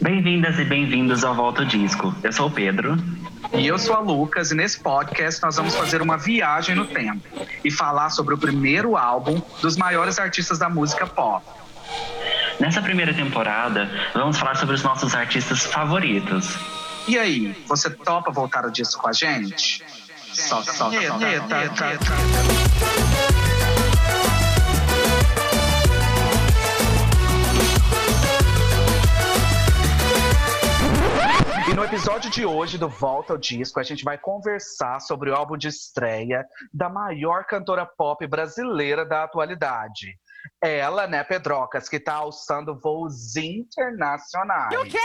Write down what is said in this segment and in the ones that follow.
Bem-vindas e bem-vindos ao Volta Disco. Eu sou o Pedro. E eu sou a Lucas, e nesse podcast nós vamos fazer uma viagem no tempo e falar sobre o primeiro álbum dos maiores artistas da música pop. Nessa primeira temporada, vamos falar sobre os nossos artistas favoritos. E aí, você topa voltar o disco com a gente? Solta, solta, solta. Episódio de hoje do Volta ao Disco, a gente vai conversar sobre o álbum de estreia da maior cantora pop brasileira da atualidade. Ela, né, Pedrocas, que tá alçando voos internacionais. E o quê?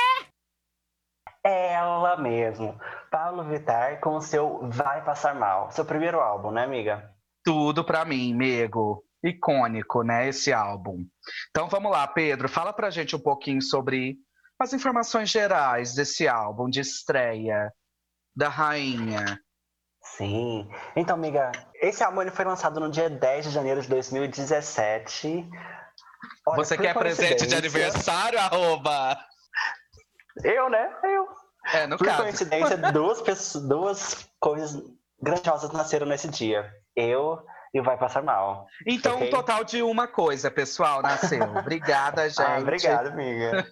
Ela mesmo, Pablo Vittar com o seu Vai Passar Mal, seu primeiro álbum, né, amiga? Tudo pra mim, amigo. Icônico, né, esse álbum. Então vamos lá, Pedro, fala pra gente um pouquinho sobre as informações gerais desse álbum de estreia da rainha. Sim. Então, amiga, esse álbum foi lançado no dia 10 de janeiro de 2017. Olha, Você quer presente de aniversário, arroba? Eu, né? Eu. É, no Por caso. coincidência, duas, pessoas, duas coisas grandiosas nasceram nesse dia. Eu e o Vai Passar Mal. Então, Ok. um total de uma coisa, pessoal, nasceu. Obrigada, gente. Ah, obrigado, amiga.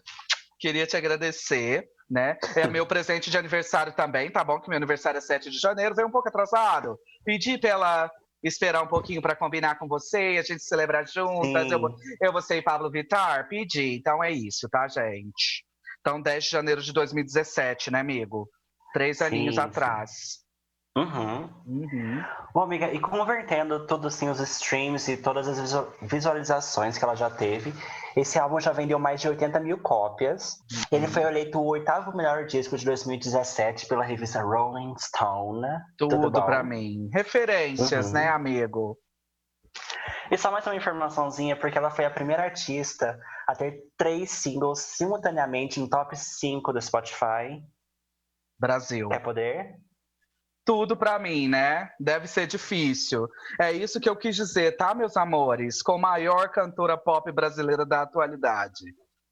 Queria te agradecer, né? É meu presente de aniversário também, tá bom? Que meu aniversário é 7 de janeiro, veio um pouco atrasado. Pedi pra ela esperar um pouquinho pra combinar com você, a gente celebrar juntas. Sim. Eu, eu, você e Pablo Vittar? Pedi. Então é isso, tá, gente? Então, 10 de janeiro de 2017, né, amigo? Três Sim, aninhos sim. atrás. Uhum. Uhum. Bom, amiga, e convertendo tudo assim, os streams e todas as visu- visualizações que ela já teve, esse álbum já vendeu mais de 80 mil cópias. Ele foi eleito o oitavo melhor disco de 2017 pela revista Rolling Stone. Tudo, pra mim. Referências, Uhum. né, amigo? E só mais uma informaçãozinha, porque ela foi a primeira artista a ter três singles simultaneamente em top 5 do Spotify. Brasil. Quer poder? Tudo pra mim, né? Deve ser difícil. É isso que eu quis dizer, tá, meus amores? Com a maior cantora pop brasileira da atualidade.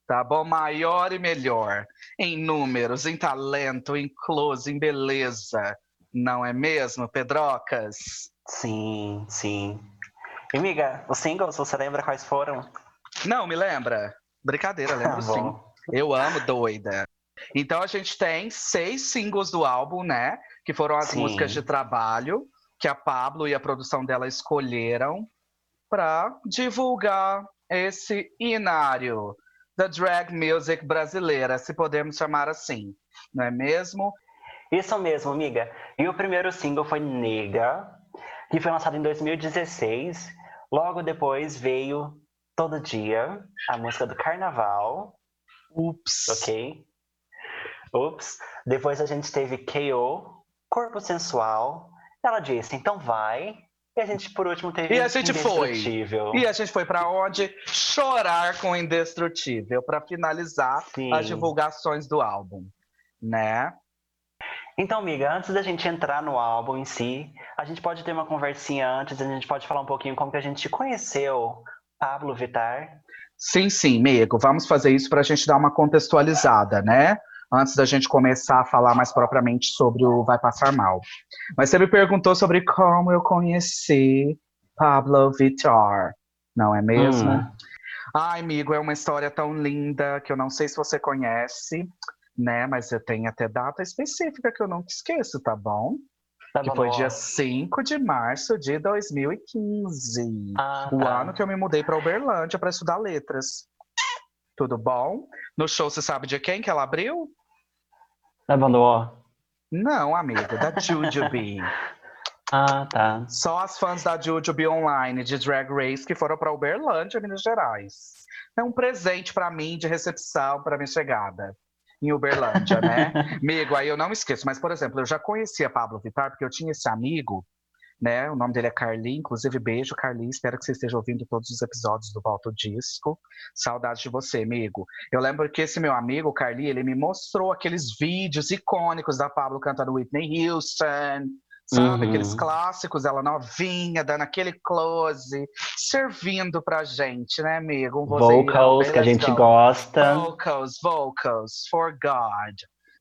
Tá bom? Maior e melhor. Em números, em talento, em close, em beleza. Não é mesmo, Pedrocas? Sim, sim. E, amiga, os singles, você lembra quais foram? Não, me lembra? Brincadeira, lembro Tá sim. Eu amo doida. Então a gente tem seis singles do álbum, né? Que foram as Sim. músicas de trabalho que a Pablo e a produção dela escolheram para divulgar esse inário da drag music brasileira, se podemos chamar assim, não é mesmo? Isso mesmo, amiga. E o primeiro single foi Nega, que foi lançado em 2016. Logo depois veio Todo Dia, a música do Carnaval, Ups. ok? Ups. Depois a gente teve KO, Corpo Sensual. Ela disse, então vai. E a gente, por último, teve E a gente foi. Indestrutível. E a gente foi para onde? Chorar com Indestrutível para finalizar Sim. as divulgações do álbum, né? Então, amiga, antes da gente entrar no álbum em si, a gente pode ter uma conversinha antes, a gente pode falar um pouquinho como que a gente conheceu Pablo Vittar. Sim, sim, amigo. Vamos fazer isso para a gente dar uma contextualizada, né? Antes da gente começar a falar mais propriamente sobre o Vai Passar Mal. Mas você me perguntou sobre como eu conheci Pablo Vittar, não é mesmo? Hum. Ai, amigo, é uma história tão linda que eu não sei se você conhece, né? Mas eu tenho até data específica que eu nunca esqueço, tá bom? Tá Que bom, foi dia 5 de março de 2015 Ah, o tá. ano que eu me mudei para Uberlândia para estudar letras. Tudo bom? No show, você sabe de quem que ela abriu? Da banda. Não, amiga, da Jujubee. Ah, tá. Só as fãs da Jujubee Online de Drag Race que foram para Uberlândia, Minas Gerais. É um presente para mim de recepção para minha chegada em Uberlândia, né? Amigo, aí eu não esqueço. Mas, por exemplo, eu já conhecia Pablo Vittar porque eu tinha esse amigo, né? O nome dele é Carli, inclusive beijo, Carli. Espero que você esteja ouvindo todos os episódios do Volta ao Disco. Saudades de você, amigo. Eu lembro que esse meu amigo, Carli, ele me mostrou aqueles vídeos icônicos da Pablo cantando Whitney Houston, Sabe, Uhum. aqueles clássicos, ela novinha, dando aquele close, servindo pra gente, né, amigo? Um Vocals que a gente go. gosta. Vocals, vocals, for God,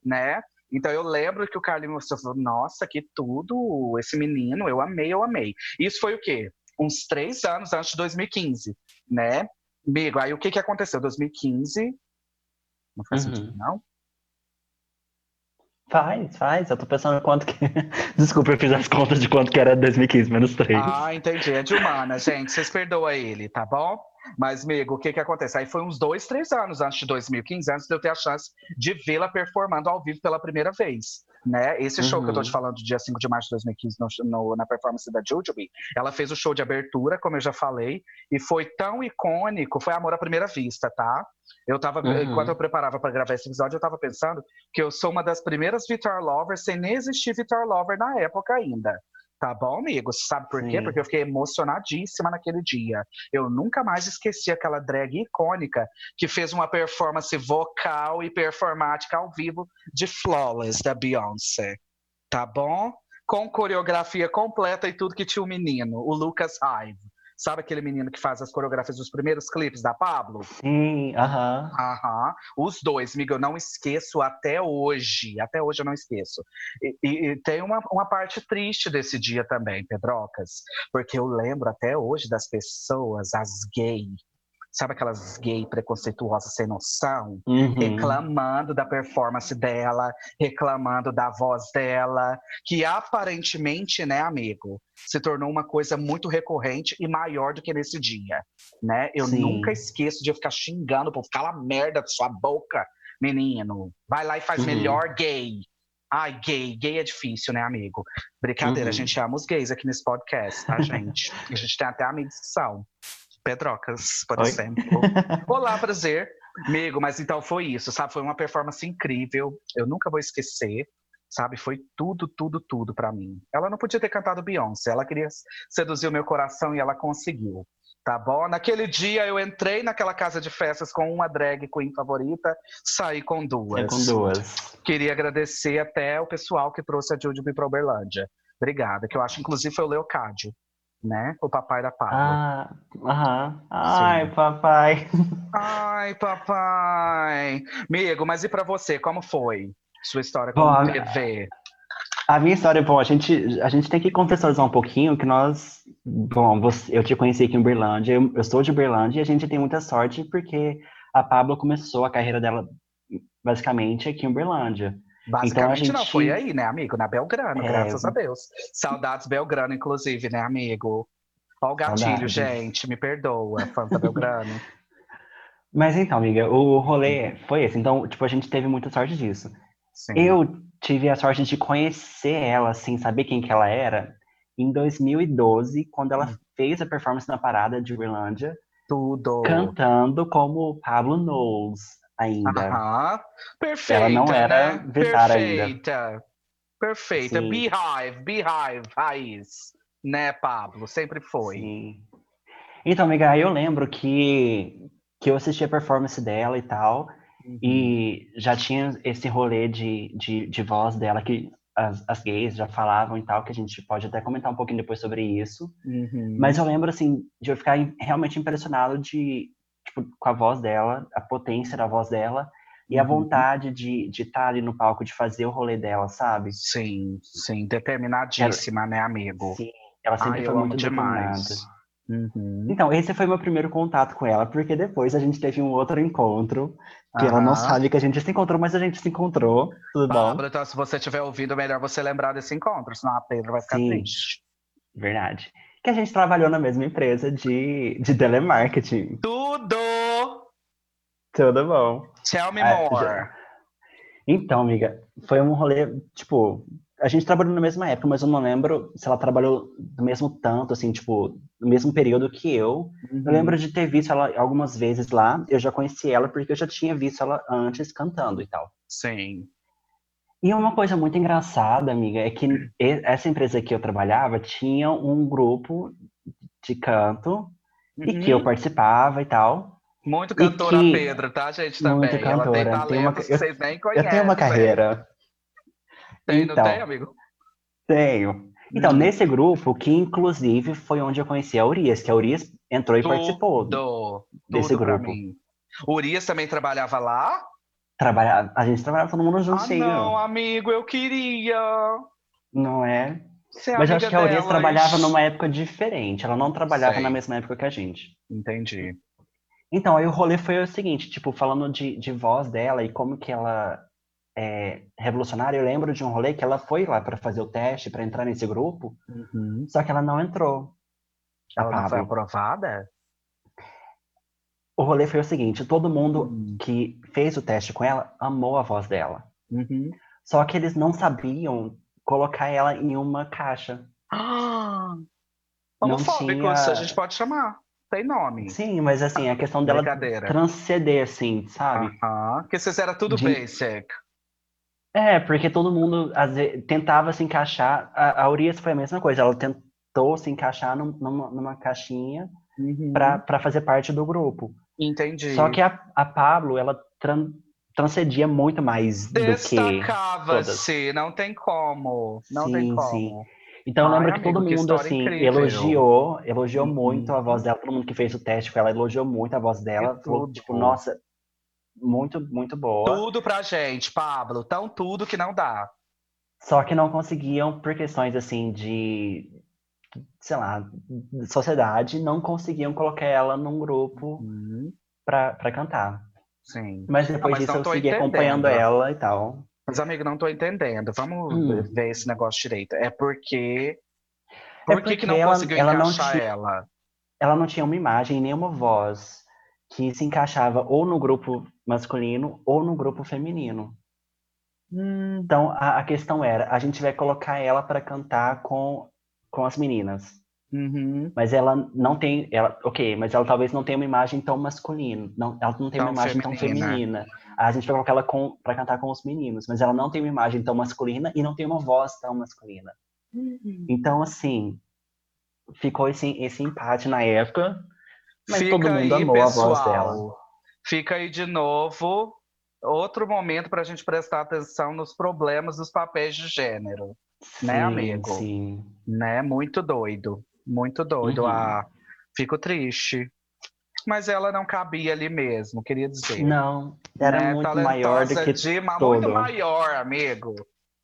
né? Então eu lembro que o Carlinhos falou, nossa, que tudo, esse menino, eu amei, eu amei. Isso foi o quê? Uns três anos antes de 2015, né? Amigo, aí o que que aconteceu? 2015, não faz Uhum. sentido, não? Faz, faz. Eu tô pensando quanto que. Desculpa, eu fiz as contas de quanto que era 2015 menos 3. Ah, entendi. É de humana, gente. Vocês perdoam ele, tá bom? Mas, amigo, o que que acontece? Aí foi uns dois, três anos antes de 2015, antes de eu ter a chance de vê-la performando ao vivo pela primeira vez, né? Esse show que eu tô Uhum. te falando, dia 5 de março de 2015, no, no- na performance da Jujubee, ela fez o show de abertura, como eu já falei, e foi tão icônico, foi amor à primeira vista, tá? Eu tava, Uhum. enquanto eu preparava para gravar esse episódio, eu tava pensando que eu sou uma das primeiras Vitor Lovers sem nem existir Vitor Lover na época ainda. Tá bom, amigo? Sabe por quê? Sim. Porque eu fiquei emocionadíssima naquele dia. Eu nunca mais esqueci aquela drag icônica que fez uma performance vocal e performática ao vivo de Flawless da Beyoncé. Tá bom? Com coreografia completa e tudo que tinha o menino, o Lucas Hive. Sabe aquele menino que faz as coreografias dos primeiros clipes da Pablo? Sim, aham. Aham. Os dois, amigo, eu não esqueço até hoje. Até hoje eu não esqueço. E, e- e tem uma, uma parte triste desse dia também, Pedrocas. Porque eu lembro até hoje das pessoas, as gay. Sabe aquelas gay preconceituosas sem noção? Uhum. reclamando da performance dela, reclamando da voz dela, que aparentemente, né, amigo, se tornou uma coisa muito recorrente e maior do que nesse dia, né? Eu Sim. nunca esqueço de eu ficar xingando, pô, cala a merda da sua boca, menino. Vai lá e faz Uhum. melhor gay. Ai, gay, gay é difícil, né, amigo? Brincadeira, a Uhum. gente ama os gays aqui nesse podcast, tá, gente? a gente tem até amigos que são. Pedrocas, por Oi? exemplo. Olá, prazer. Amigo, mas então foi isso, sabe? Foi uma performance incrível. Eu nunca vou esquecer, sabe? Foi tudo, tudo, tudo pra mim. Ela não podia ter cantado Beyoncé, ela queria seduzir o meu coração e ela conseguiu. Tá bom? Naquele dia eu entrei naquela casa de festas com uma drag queen favorita, saí com duas. É com duas. Queria agradecer até o pessoal que trouxe a Jujubee pra Uberlândia. Obrigada, que eu acho inclusive foi o Leocádio, né? O papai da Pablo. Ah, aham. Ai, Sim. papai. Ai, papai. Amigo, mas e pra você, como foi sua história com a- TV? A minha história, bom, a gente, a gente tem que contextualizar um pouquinho que nós, bom, você- eu te conheci aqui em Uberlândia, eu, eu sou de Uberlândia e a gente tem muita sorte porque a Pablo começou a carreira dela basicamente aqui em Uberlândia. Basicamente não, gente- foi aí, né, amigo? Na Belgrano, É. graças a Deus. Saudades Belgrano, inclusive, né, amigo? Ó o gatilho, Saudades. gente, me perdoa, Fanta Belgrano. Mas então, amiga, o rolê foi esse. Então, tipo, a gente teve muita sorte disso. Sim. Eu tive a sorte de conhecer ela, assim, saber quem que ela era, em 2012, quando ela Hum. fez a performance na parada de Uberlândia, Tudo. cantando como Pablo Knowles ainda. Aham. Perfeita, Ela não era né? Ainda. Perfeita. Perfeita. Sim. Beehive, Beehive, raiz. Né, Pablo? Sempre foi. Sim. Então, amiga, eu lembro que, que eu assisti a performance dela e tal, Uhum. e já tinha esse rolê de, de, de voz dela que as, as gays já falavam e tal, que a gente pode até comentar um pouquinho depois sobre isso. Uhum. Mas eu lembro, assim, de eu ficar realmente impressionado de, tipo, com a voz dela, a potência da voz dela, e a Uhum. vontade de de estar ali no palco, de fazer o rolê dela, sabe? Sim, sim, determinadíssima, né, amigo? Sim, ela sempre Ai, foi muito demais. determinada. Uhum. Então, esse foi meu primeiro contato com ela, porque depois a gente teve um outro encontro, que ela não sabe que a gente se encontrou, mas a gente se encontrou, tudo bom? Pablo, então, se você tiver ouvido, melhor você lembrar desse encontro, senão a Pedro vai ficar Sim. triste. Verdade. Que a gente trabalhou na mesma empresa de, de telemarketing. Tudo! Tudo bom. Tell me Ah, more. já- Então, amiga, foi um rolê, tipo, a gente trabalhou na mesma época, mas eu não lembro se ela trabalhou do mesmo tanto, assim, tipo, no mesmo período que eu. Uhum. Eu lembro de ter visto ela algumas vezes lá, eu já conheci ela porque eu já tinha visto ela antes cantando e tal. Sim. E uma coisa muito engraçada, amiga, é que essa empresa que eu trabalhava tinha um grupo de canto e que eu Uhum. participava e tal. Muito cantora que- Pedro, tá, gente? Muito Também. Ela tem cantora, tem uma- que eu- vocês nem conhecem. Eu tenho uma carreira, Tem, não Então. tem, amigo? tenho. Então, Hum. nesse grupo, que inclusive foi onde eu conheci a Urias, que a Urias entrou e participou. Tudo, desse tudo pra grupo. mim. Urias também trabalhava lá? Trabalhar, a gente trabalhava todo mundo Ah, juntinho, não, amigo, eu queria não é? ser Mas eu acho que a Urias trabalhava numa época diferente, ela não trabalhava Sei. na mesma época que a gente. Entendi. Então, aí o rolê foi o seguinte, tipo, falando de, de voz dela e como que ela é revolucionária, eu lembro de um rolê que ela foi lá para fazer o teste, para entrar nesse grupo, Uhum. só que ela não entrou. A Ela não foi aprovada? O rolê foi o seguinte, todo mundo Hum. que fez o teste com ela amou a voz dela. Uhum. Só que eles não sabiam colocar ela em uma caixa. Ah, Não homofóbicos, tinha- a gente pode chamar. Tem nome. Sim, mas assim, a questão dela Brincadeira. transcender, assim, sabe? Aham, Porque vocês eram tudo De- basic. É, porque todo mundo vezes, tentava se encaixar. A, a Urias foi a mesma coisa, ela tentou se encaixar num- numa, numa caixinha Uhum. pra pra fazer parte do grupo. Entendi. Só que a, a Pablo, ela tran- transcendia muito mais do que. Destacava-se, não tem como. Não tem Sim, como. sim. Então eu Ai, lembro que todo amigo, que mundo, história assim, incrível. elogiou, elogiou Uhum. muito a voz dela. Todo mundo que fez o teste com ela elogiou muito a voz dela. Falou, tipo, nossa, muito, muito boa. Tudo pra gente, Pablo. Tão tudo que não dá. Só que não conseguiam, por questões, assim, de, sei lá, de sociedade, não conseguiam colocar ela num grupo Hum, pra, pra cantar. sim. Mas depois mas disso não eu segui acompanhando ela e tal. Mas, amigo, não tô entendendo. Vamos Hum. ver esse negócio direito. É porque. É Por que, que porque não ela- conseguiu ela não encaixar tinha- ela? ela não tinha uma imagem nem uma voz que se encaixava ou no grupo masculino ou no grupo feminino. Hum, Então a, a questão era, a gente vai colocar ela para cantar com, com as meninas, uhum. mas ela não tem, ela, ok, mas ela talvez não tenha uma imagem tão masculina, não, ela não tem uma Tão imagem tão feminina. feminina. A gente vai colocar ela com, para cantar com os meninos, mas ela não tem uma imagem tão masculina e não tem uma voz tão masculina. Então assim, ficou esse, esse empate na época, mas Fica todo mundo aí, amou a voz pessoal. dela. Fica aí de novo outro momento para a gente prestar atenção nos problemas dos papéis de gênero, Né, Sim, amigo? Sim. né? Muito doido, muito doido. Uhum. Ah, fico triste. Mas ela não cabia ali mesmo, queria dizer. Não, era né? muito maior do Talentosa que de- todo. Muito maior, amigo.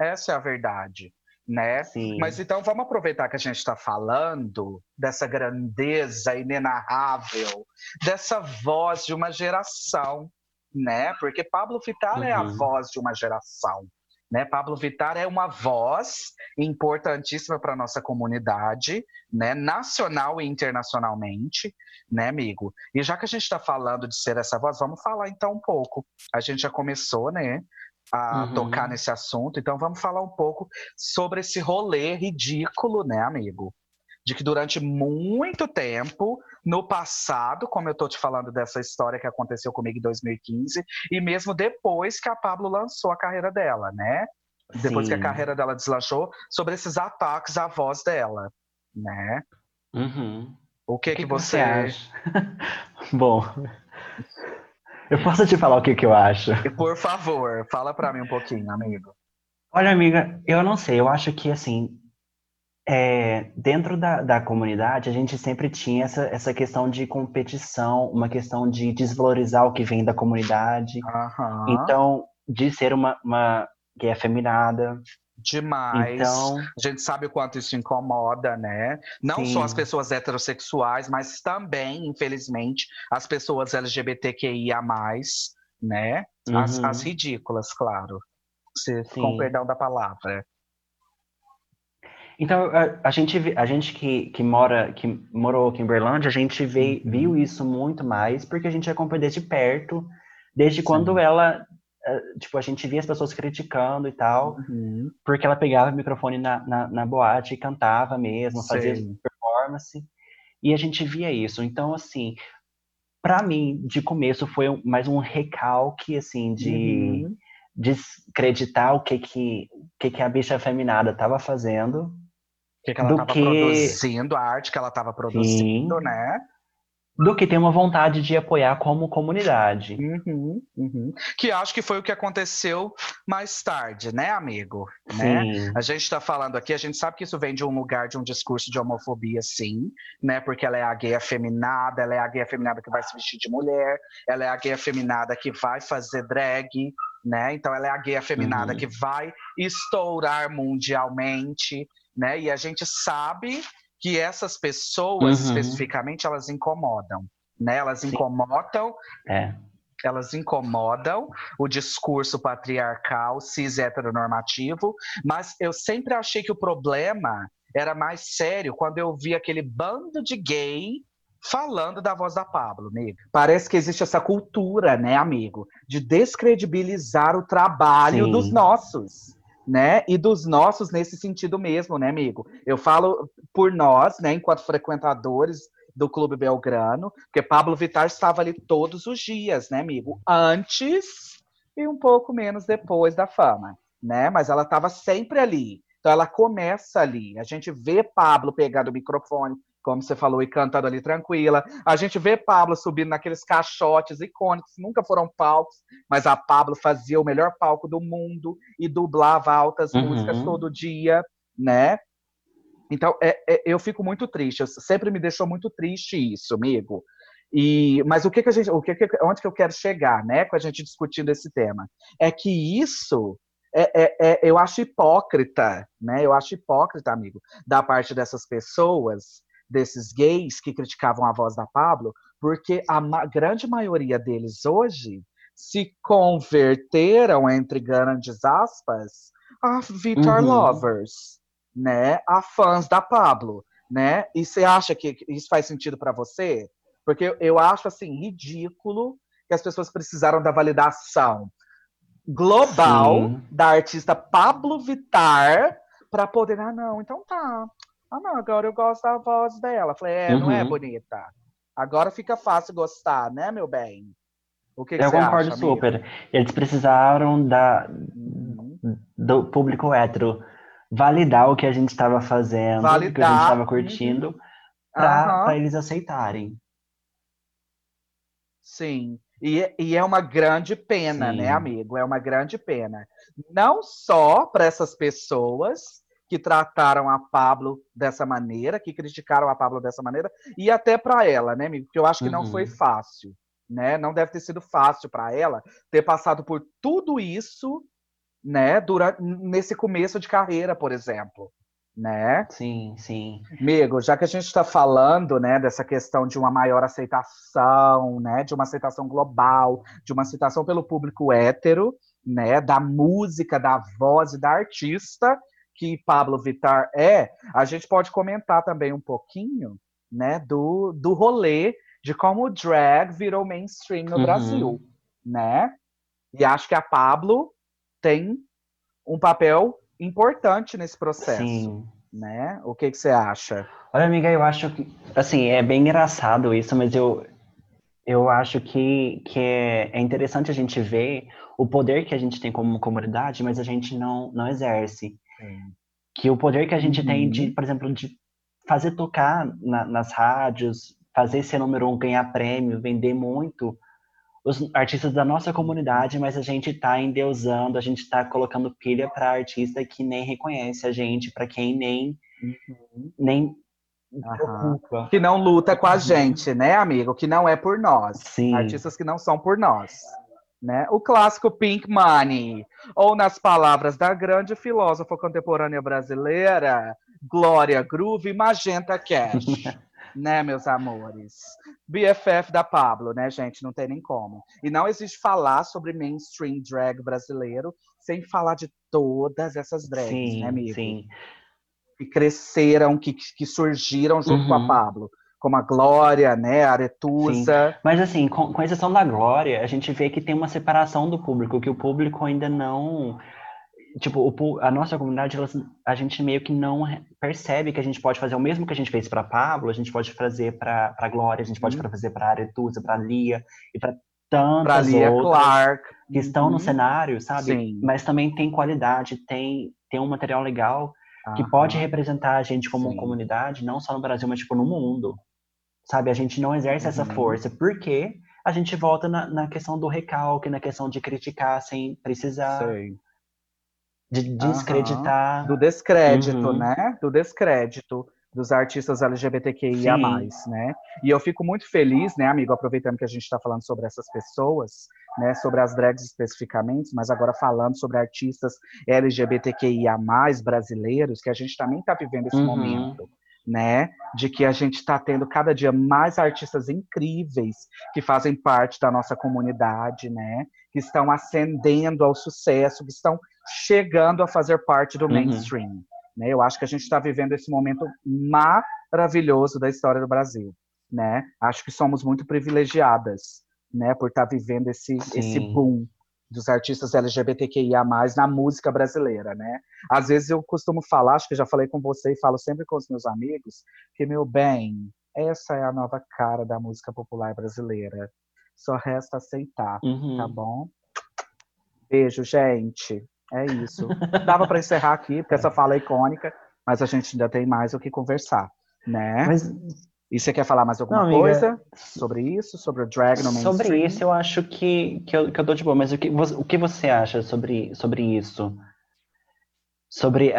Essa é a verdade, né? Sim. Mas então vamos aproveitar que a gente está falando dessa grandeza inenarrável, dessa voz de uma geração, né? Porque Pablo Vittar é a Uhum. voz de uma geração, né? Pablo Vittar é uma voz importantíssima para nossa comunidade, né? Nacional e internacionalmente, né, amigo? E já que a gente está falando de ser essa voz, vamos falar então um pouco. A gente já começou, né? A Uhum. tocar nesse assunto, então vamos falar um pouco sobre esse rolê ridículo, né, amigo? De que durante muito tempo, no passado, como eu tô te falando dessa história que aconteceu comigo em 2015, e mesmo depois que a Pablo lançou a carreira dela, né? Depois que a Sim. carreira dela deslanchou, sobre esses ataques à voz dela, né? Uhum. O que O que, você... acha? Bom, eu posso te falar o que, que eu acho? Por favor, fala pra mim um pouquinho, amigo. Olha, amiga, eu não sei, eu acho que assim, é, dentro da, da comunidade, a gente sempre tinha essa, essa questão de competição, uma questão de desvalorizar o que vem da comunidade. Aham. Então, de ser uma, uma gay afeminada. Demais. Então, A gente sabe o quanto isso incomoda, né? Não Sim. só as pessoas heterossexuais, mas também, infelizmente, as pessoas LGBTQIA, né? As, Uhum. as ridículas, claro. Se, com perdão da palavra. Então, a, a gente, a gente que, que mora, que morou aqui em Berlândia, a gente vê, Uhum. viu isso muito mais, porque a gente acompanha desde perto, desde Sim. quando ela, eh, tipo, a gente via as pessoas criticando e tal, Uhum. porque ela pegava o microfone na, na, na boate e cantava mesmo, fazia Sei. performance, e a gente via isso. Então, assim, pra mim, de começo, foi mais um recalque, assim, de Uhum. descreditar o que que, o que que a bicha afeminada estava fazendo, que, que ela estava que- produzindo, a arte que ela estava produzindo, Sim. né? do que ter uma vontade de apoiar como comunidade. Uhum, uhum. Que acho que foi o que aconteceu mais tarde, né, amigo? Né? A gente está falando aqui, a gente sabe que isso vem de um lugar de um discurso de homofobia, sim, né? Porque ela é a gay afeminada, ela é a gay afeminada que vai se vestir de mulher, ela é a gay afeminada que vai fazer drag, né? Então ela é a gay afeminada Uhum. que vai estourar mundialmente, né? E a gente sabe que essas pessoas Uhum. especificamente elas incomodam, né? Elas Sim. incomodam, É. elas incomodam o discurso patriarcal cis heteronormativo, mas eu sempre achei que o problema era mais sério quando eu vi aquele bando de gay falando da voz da Pablo, amigo. Parece que existe essa cultura, né, amigo, de descredibilizar o trabalho Sim. dos nossos, né? E dos nossos nesse sentido mesmo, né, amigo? Eu falo por nós, né, enquanto frequentadores do Clube Belgrano, porque Pablo Vittar estava ali todos os dias, né, amigo? Antes e um pouco menos depois da fama, né? Mas ela estava sempre ali. Então ela começa ali. A gente vê Pablo pegando o microfone, como você falou, e cantando ali tranquila. A gente vê Pablo subindo naqueles caixotes icônicos, nunca foram palcos, mas a Pablo fazia o melhor palco do mundo e dublava altas Uhum. músicas todo dia, né? Então, é- é- eu fico muito triste. Eu- sempre me deixou muito triste isso, amigo. E, mas o que, que a gente, o que, que onde que eu quero chegar, né, com a gente discutindo esse tema, é que isso é, é- é- eu acho hipócrita, né? Eu acho hipócrita, amigo, da parte dessas pessoas, desses gays que criticavam a voz da Pablo, porque a ma- grande maioria deles hoje se converteram entre grandes aspas a Vitor Uhum. lovers, né? A fãs da Pablo, né? E você acha que isso faz sentido para você? Porque eu- acho assim ridículo que as pessoas precisaram da validação global Sim. da artista Pablo Vittar para poder, ah, não, então tá. Ah, não, agora eu gosto da voz dela. Falei, é, não é Uhum. bonita. Agora fica fácil gostar, né, meu bem? O que, que Eu você concordo acha, amigo? super. Eles precisaram da, Uhum. do público hétero validar o que a gente estava fazendo, o que a gente Validar, estava uhum. curtindo, para eles aceitarem. Sim. E, e é uma grande pena, Sim. né, amigo? É uma grande pena. Não só para essas pessoas que trataram a Pablo dessa maneira, que criticaram a Pablo dessa maneira, e até para ela, né, amigo? Porque eu acho que não Uhum. foi fácil, né? Não deve ter sido fácil para ela ter passado por tudo isso, né, durante nesse começo de carreira, por exemplo, né? Sim, sim. Amigo, já que a gente está falando, né, dessa questão de uma maior aceitação, né, de uma aceitação global, de uma aceitação pelo público hétero, né, da música, da voz e da artista que Pablo Vittar é, a gente pode comentar também um pouquinho, né, do, do rolê de como o drag virou mainstream no Uhum. Brasil, né? E acho que a Pablo tem um papel importante nesse processo Sim. né? O que que você acha? Olha, amiga, eu acho que, assim, é bem engraçado isso, mas eu, eu acho que, que é, é interessante a gente ver o poder que a gente tem como comunidade, mas a gente não, não exerce. Que o poder que a gente tem de, Uhum. por exemplo, de fazer tocar na- nas rádios, fazer ser número um, ganhar prêmio, vender muito os artistas da nossa comunidade, mas a gente tá endeusando, a gente tá colocando pilha para artista que nem reconhece a gente, para quem nem nem Aham. preocupa. Que não luta com a gente, né, amigo? Que não é por nós. Sim. Artistas que não são por nós. Né? O clássico Pink Money. Ou, nas palavras da grande filósofa contemporânea brasileira, Glória Groove Magenta Cash. né, meus amores? BFF da Pablo, né, gente? Não tem nem como. E não existe falar sobre mainstream drag brasileiro sem falar de todas essas drags, sim, né, amigo? sim. que cresceram, que, que surgiram junto com a Uhum. Pablo. Como a Glória, né? A Aretusa. Mas assim, com, com exceção da Glória, a gente vê que tem uma separação do público, que o público ainda não. Tipo, o a nossa comunidade, a gente meio que não percebe que a gente pode fazer o mesmo que a gente fez para Pablo, a gente pode fazer para Glória, a gente pode Uhum. fazer para Aretusa, para Lia e para Pra tantas Lia outras Clark. que estão no Uhum. cenário, sabe? Sim. Mas também tem qualidade, tem, tem um material legal que Aham. pode representar a gente como Sim. comunidade, não só no Brasil, mas tipo no mundo. Sabe? A gente não exerce essa Uhum. força, porque a gente volta na, na questão do recalque, na questão de criticar sem precisar, Sei. de descreditar. Do descrédito, Uhum. né? Do descrédito dos artistas LGBTQIA+, Sim. né? E eu fico muito feliz, né, amigo, aproveitando que a gente está falando sobre essas pessoas, né, sobre as drags especificamente, mas agora falando sobre artistas LGBTQIA+, brasileiros, que a gente também está vivendo esse Uhum. momento, né? De que a gente está tendo cada dia mais artistas incríveis que fazem parte da nossa comunidade, né? Que estão ascendendo ao sucesso, que estão chegando a fazer parte do Uhum. mainstream. Né? Eu acho que a gente está vivendo esse momento maravilhoso da história do Brasil. Né? Acho que somos muito privilegiadas né? por estar vivendo esse, esse Sim. boom dos artistas LGBTQIA+, na música brasileira, né? Às vezes eu costumo falar, acho que já falei com você e falo sempre com os meus amigos, que, meu bem, essa é a nova cara da música popular brasileira. Só resta aceitar, Uhum. tá bom? Beijo, gente. É isso. Dava para encerrar aqui, porque essa fala é icônica, mas a gente ainda tem mais o que conversar, né? Mas E você quer falar mais alguma Não, amiga. coisa sobre isso? Sobre o drag no mainstream? sobre isso eu acho que, que, eu, que eu dou de boa, mas o que, o que você acha sobre, sobre isso? Sobre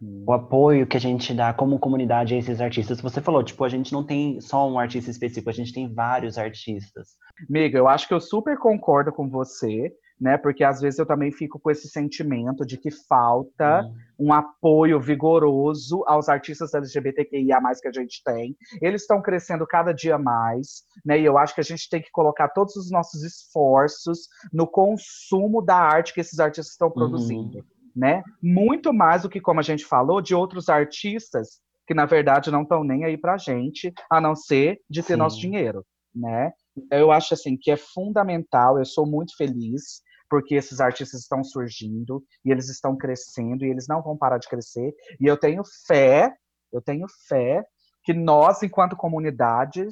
Uhum. o apoio que a gente dá como comunidade a esses artistas. Você falou, tipo, a gente não tem só um artista específico, a gente tem vários artistas. Amiga, eu acho que eu super concordo com você, né? Porque às vezes eu também fico com esse sentimento de que falta um apoio vigoroso aos artistas LGBTQIA+, que a gente tem. Eles estão crescendo cada dia mais, né? E eu acho que a gente tem que colocar todos os nossos esforços no consumo da arte que esses artistas estão produzindo, né? Muito mais do que, como a gente falou, de outros artistas que, na verdade, não estão nem aí pra gente, a não ser de ter Sim. nosso dinheiro, né? Então, eu acho, assim, que é fundamental, eu sou muito feliz porque esses artistas estão surgindo e eles estão crescendo e eles não vão parar de crescer. E eu tenho fé, eu tenho fé que nós, enquanto comunidade,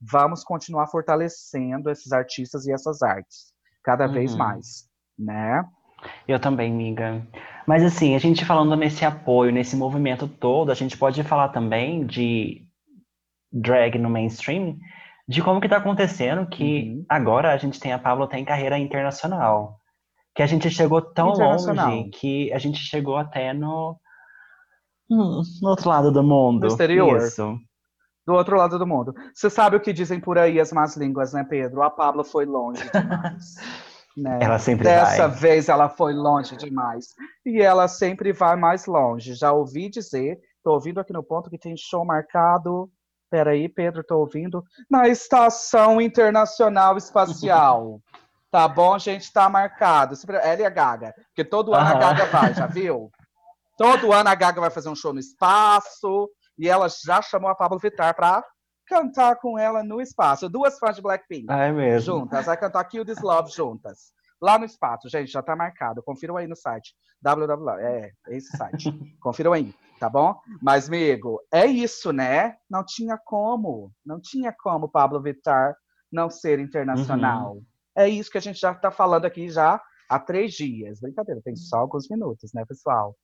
vamos continuar fortalecendo esses artistas e essas artes cada vez Uhum. mais, né? Eu também, miga. Mas assim, a gente falando nesse apoio, nesse movimento todo, a gente pode falar também de drag no mainstream, de como que tá acontecendo que Uhum. agora a gente tem a Pablo tem carreira internacional. Que a gente chegou tão longe que a gente chegou até no hum, no outro lado do mundo. No exterior. Isso. Do outro lado do mundo. Você sabe o que dizem por aí as más línguas, né, Pedro? A Pablo foi longe demais. né? Ela sempre Dessa vai. vez ela foi longe demais. E ela sempre vai mais longe. Já ouvi dizer, tô ouvindo aqui no ponto que tem show marcado. Peraí, Pedro, tô ouvindo. Na Estação Internacional Espacial. Tá bom, gente? Tá marcado. Ela e a Gaga. Porque todo ano a Aham. Gaga vai, já viu? Todo ano a Gaga vai fazer um show no espaço. E ela já chamou a Pablo Vittar pra cantar com ela no espaço. Duas fãs de Blackpink Ai mesmo. juntas. Vai cantar Kill This Love juntas. Lá no espaço, gente, já tá marcado. Confiram aí no site. www. É, esse site. Confiram aí, tá bom? Mas, amigo, é isso, né? Não tinha como. Não tinha como Pablo Vittar não ser internacional. É isso que a gente já tá falando aqui já há três dias. Brincadeira, tem só alguns minutos, né, pessoal?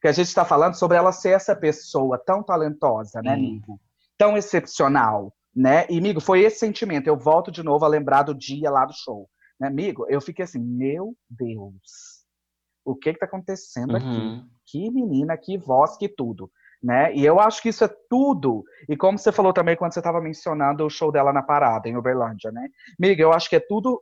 Que a gente tá falando sobre ela ser essa pessoa tão talentosa, né, Sim. amigo? Tão excepcional, né? E, amigo, foi esse sentimento. Eu volto de novo a lembrar do dia lá do show. Né, amigo, eu fiquei assim, meu Deus, o que que tá acontecendo aqui? Uhum. Que menina, que voz, que tudo. Né? E eu acho que isso é tudo. E como você falou também quando você estava mencionando o show dela na parada, em Uberlândia, né? Amiga, eu acho que é tudo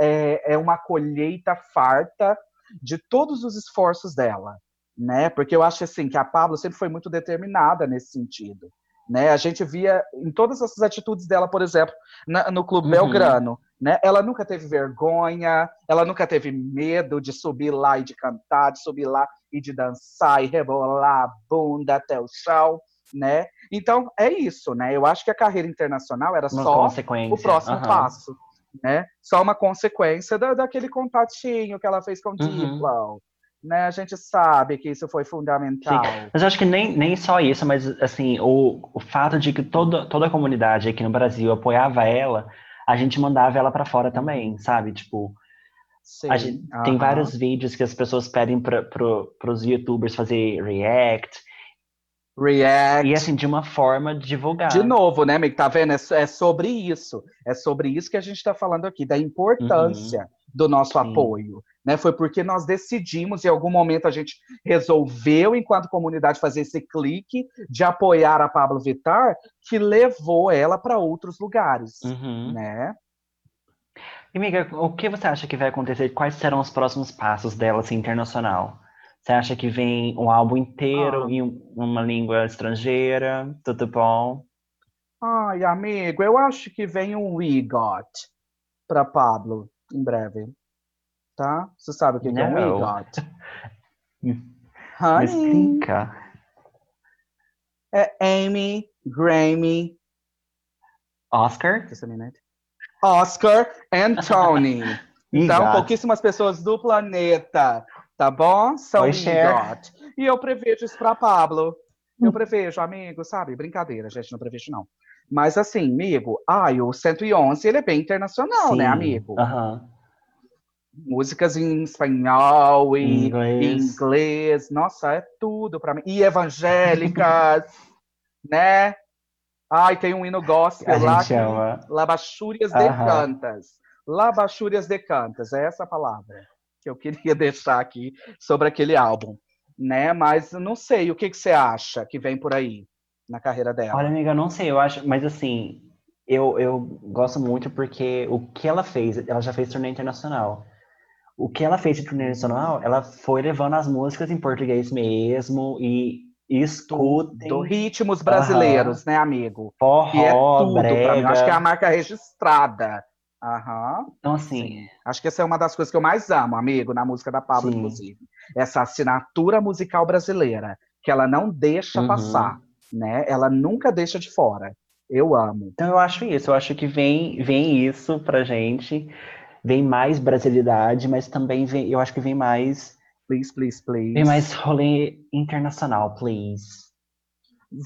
é, é uma colheita farta de todos os esforços dela, né? Porque eu acho assim que a Pablo sempre foi muito determinada nesse sentido, né? A gente via em todas essas atitudes dela, por exemplo, na- no Clube Uhum. Belgrano, né? Ela nunca teve vergonha, ela nunca teve medo de subir lá e de cantar, de subir lá e de dançar e rebolar a bunda até o chão, né? Então é isso, né? Eu acho que a carreira internacional era Uma só o próximo Aham. passo, né? Só uma consequência da- daquele contatinho que ela fez com o Uhum. Diplo, né? A gente sabe que isso foi fundamental. Mas eu acho que nem, nem só isso, mas assim, o, o fato de que toda, toda a comunidade aqui no Brasil apoiava ela, a gente mandava ela pra fora também, sabe? Tipo, Sim, gente, tem vários vídeos que as pessoas pedem para pro, pros youtubers fazer react. React. E assim, de uma forma de divulgar. De novo, né, amigo? Tá vendo? É, é sobre isso. É sobre isso que a gente tá falando aqui, da importância do nosso Sim. apoio. Né? Foi porque nós decidimos, em algum momento a gente resolveu, enquanto comunidade, fazer esse clique de apoiar a Pablo Vittar, que levou ela para outros lugares. Uhum. Né? E, amiga, o que você acha que vai acontecer? Quais serão os próximos passos dela, assim, internacional? Você acha que vem um álbum inteiro Ah. em um- uma língua estrangeira? Tudo bom? Ai, amigo, eu acho que vem um We Got para Pablo em breve. Tá? Você sabe o que, que é um We. Got? Me explica. é Amy, Grammy, Oscar? Just a minute. Oscar and Tony. Então, pouquíssimas pessoas do planeta, tá bom? São. EGOT. E eu prevejo isso pra Pablo. Eu prevejo, amigo, sabe? Brincadeira, gente, não prevejo não. Mas assim, amigo, ai, o 111, ele é bem internacional, né, Sim. amigo? Aham. Músicas em espanhol e em Inglês. inglês, nossa, é tudo pra mim. E evangélicas, né? Ai, tem um hino gospel A lá gente que ama. Labachúrias de Aham. Cantas. Labachúrias de Cantas, é essa a palavra que eu queria deixar aqui sobre aquele álbum, né? Mas não sei, o que, que você acha que vem por aí na carreira dela? Olha, amiga, eu não sei, eu acho, mas assim, eu, eu gosto muito porque o que ela fez, ela já fez turnê internacional. O que ela fez de turnê internacional, ela foi levando as músicas em português mesmo e escutem Do ritmos brasileiros, né, amigo? forró, Que é tudo pra mim. Eu brega. Acho que é a marca registrada. Aham. Então, assim, Acho que essa é uma das coisas que eu mais amo, amigo, na música da Pablo, Sim. inclusive. Essa assinatura musical brasileira, que ela não deixa Uhum. passar, né? Ela nunca deixa de fora. Eu amo. então eu acho isso, eu acho que vem, vem isso pra gente, vem mais brasilidade, mas também vem, eu acho que vem mais, Please, please, please. vem mais rolê internacional, please.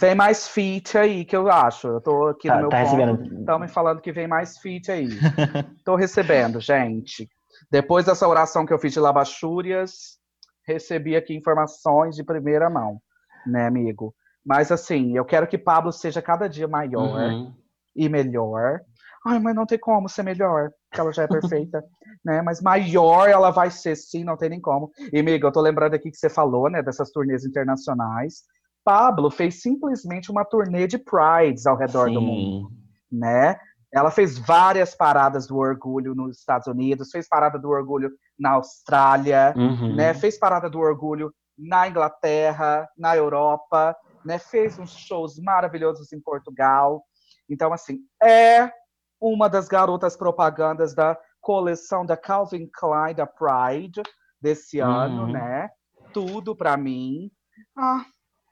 Vem mais feat aí, que eu acho. Eu tô aqui Tá- no meu tá ponto. recebendo. Estão me falando que vem mais feat aí. tô recebendo, gente. Depois dessa oração que eu fiz de Labachúrias, recebi aqui informações de primeira mão, né, amigo? Mas assim, eu quero que Pablo seja cada dia maior. Uhum. e melhor. Ai, mas não tem como ser melhor, porque ela já é perfeita, né? Mas maior ela vai ser, sim, não tem nem como. E, amiga, eu tô lembrando aqui que você falou, né, dessas turnês internacionais. Pablo fez simplesmente uma turnê de prides ao redor do mundo, Sim. né? Ela fez várias paradas do orgulho nos Estados Unidos, fez parada do orgulho na Austrália, Uhum. né? Fez parada do orgulho na Inglaterra, na Europa, né? Fez uns shows maravilhosos em Portugal. Então, assim, é uma das garotas propagandas da coleção da Calvin Klein da Pride desse ano, Uhum. né? Tudo pra mim. Ah,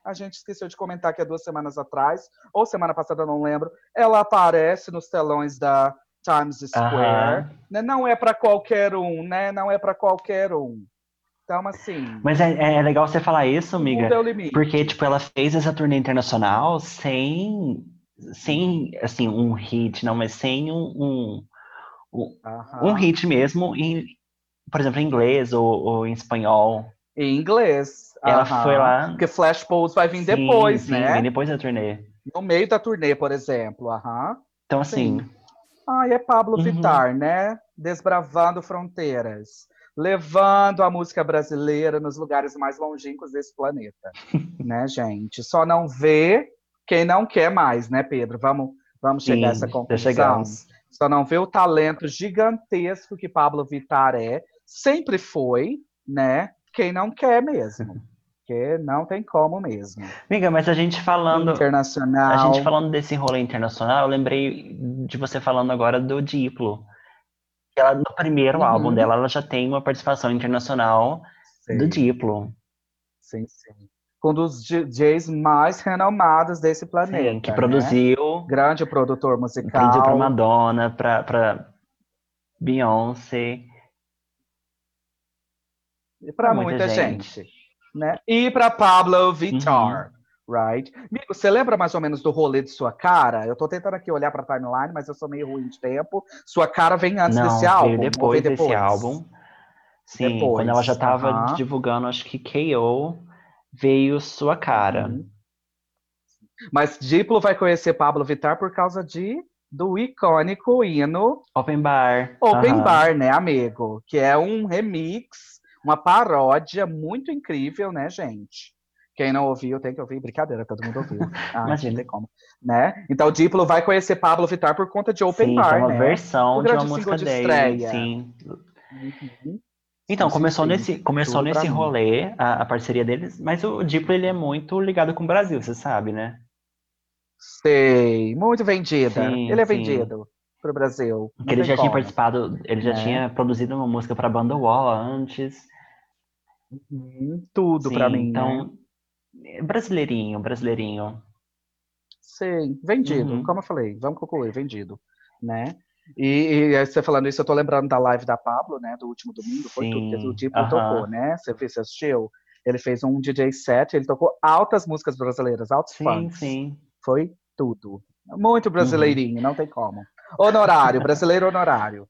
a gente esqueceu de comentar que há duas semanas atrás, ou semana passada, não lembro, ela aparece nos telões da Times Square Aham. né? Não é pra qualquer um, né? Não é pra qualquer um. Então, assim, Mas é, é legal você falar isso, amiga, é o limite. porque, tipo, ela fez essa turnê internacional sem, sem, assim, um hit, não, mas sem um, um, um, um hit mesmo, em, por exemplo, em inglês ou, ou em espanhol. Em inglês. Ela aham. foi lá. Porque Flash Pose vai vir Sim, depois, sim, né? vem depois da turnê. No meio da turnê, por exemplo. Aham. Então, assim, Ai, é Pablo Uhum. Vittar, né? Desbravando fronteiras. Levando a música brasileira nos lugares mais longínquos desse planeta. né, gente? Só não vê quem não quer mais, né, Pedro? Vamos, vamos chegar a sim, essa conclusão. Só não vê o talento gigantesco que Pablo Vittar é. Sempre foi, né? Quem não quer mesmo. Porque não tem como mesmo. Amiga, mas a gente falando, Internacional. a gente falando desse rolê internacional, eu lembrei de você falando agora do Diplo. Ela, no primeiro Uhum. álbum dela, ela já tem uma participação internacional Sim, do Diplo. sim, sim. Com um dos DJs mais renomados desse planeta. Sim, que né? produziu, Grande produtor produziu pra musical. Madonna, pra, pra Beyoncé. E pra muita, muita gente. Né? E para Pablo Vittar, right? Amigo, você lembra mais ou menos do rolê de sua cara? Eu tô tentando aqui olhar pra timeline, mas eu sou meio ruim de tempo. Sua cara vem antes Não, desse álbum? depois vem desse álbum. Sim, Depois, quando ela já tava aham. divulgando, acho que KO, veio Sua Cara. Uhum. Mas Diplo vai conhecer Pablo Vittar por causa de do icônico hino Open Bar. Open aham. Bar, né, amigo? Que é um remix, uma paródia muito incrível, né, gente? Quem não ouviu tem que ouvir. Brincadeira, todo mundo ouviu. Ah, Imagina. não tem como. Né? Então, Diplo vai conhecer Pablo Vittar por conta de Open Sim, Bar, é uma né? versão O de uma música de dele. estreia. Sim. Uhum. Então, começou sim, nesse, começou nesse rolê a, a parceria deles, mas o Diplo ele é muito ligado com o Brasil, você sabe, né? Sei, muito vendida. Sim, Ele é sim. vendido pro Brasil. Ele já tem tinha como. participado, ele já né? tinha produzido uma música pra banda Wall antes. Uhum, Tudo Sim, mim, né? então, é brasileirinho, brasileirinho. Sim, vendido, Uhum. como eu falei, vamos concluir, vendido, né? E, e você falando isso, eu tô lembrando da live da Pablo, né, do último domingo, foi tudo que Sim, o Diplo aham. tocou, né? Você, você assistiu? Ele fez um DJ set, ele tocou altas músicas brasileiras, altos Sim, funks. sim. Foi tudo. Muito brasileirinho, não tem como. Honorário, brasileiro honorário.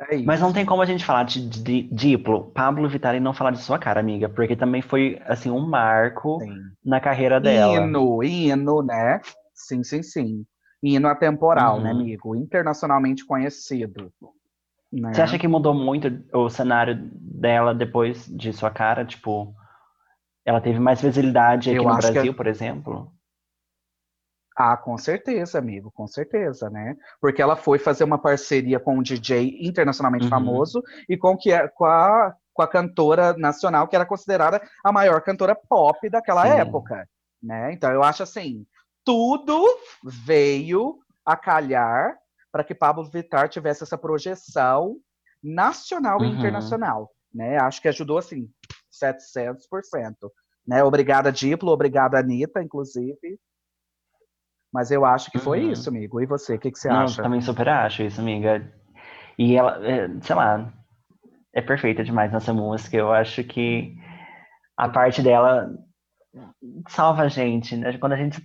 É. Mas não tem como a gente falar de, de Diplo, Pablo Vittar e não falar de sua cara, amiga, porque também foi, assim, um marco Sim. na carreira dela. Hino, hino, né? Sim, sim, sim. Hino atemporal, Uhum. né, amigo? Internacionalmente conhecido. Né? Você acha que mudou muito o cenário dela depois de sua cara? Tipo, ela teve mais visibilidade aqui Eu no que- Brasil, por exemplo? Ah, com certeza, amigo, com certeza, né? Porque ela foi fazer uma parceria com um DJ internacionalmente Uhum. famoso e com, que é, com, a, com a cantora nacional, que era considerada a maior cantora pop daquela Sim. época, né? Então eu acho assim, tudo veio a calhar para que Pablo Vittar tivesse essa projeção nacional e Uhum. internacional, né? Acho que ajudou assim 700%, né? Obrigada Diplo, obrigada Anitta, inclusive. Mas eu acho que foi Uhum. isso, amigo. E você, o que, que você Não, acha? também super acho isso, amiga. E ela, é, sei lá, é perfeita demais nessa música. Eu acho que a parte dela salva a gente, né? Quando a gente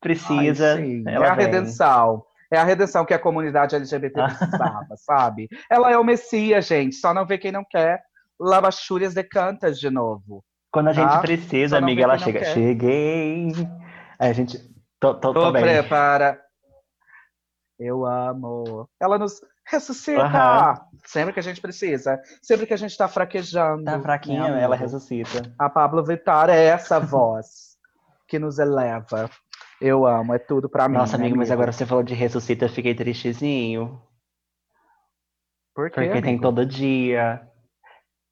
precisa, Ai, é a vem. redenção. É a redenção que a comunidade LGBT precisava, sabe? Ela é o Messias, gente. Só não vê quem não quer. Lavachúrias de cantas de novo. Quando a gente Tá? precisa, amiga, ela chega. Cheguei. Aí a gente. Tô, tô, tô Tô prepara. Eu amo. Ela nos ressuscita. Sempre que a gente precisa. Sempre que a gente tá fraquejando. Tá fraquinha, né, ela ressuscita. A Pablo Vittar é essa voz que nos eleva. Eu amo, é tudo pra mim. Nossa, né, amigo, mas agora você falou de ressuscita, eu fiquei tristezinho. Por quê, Porque tem amigo? todo dia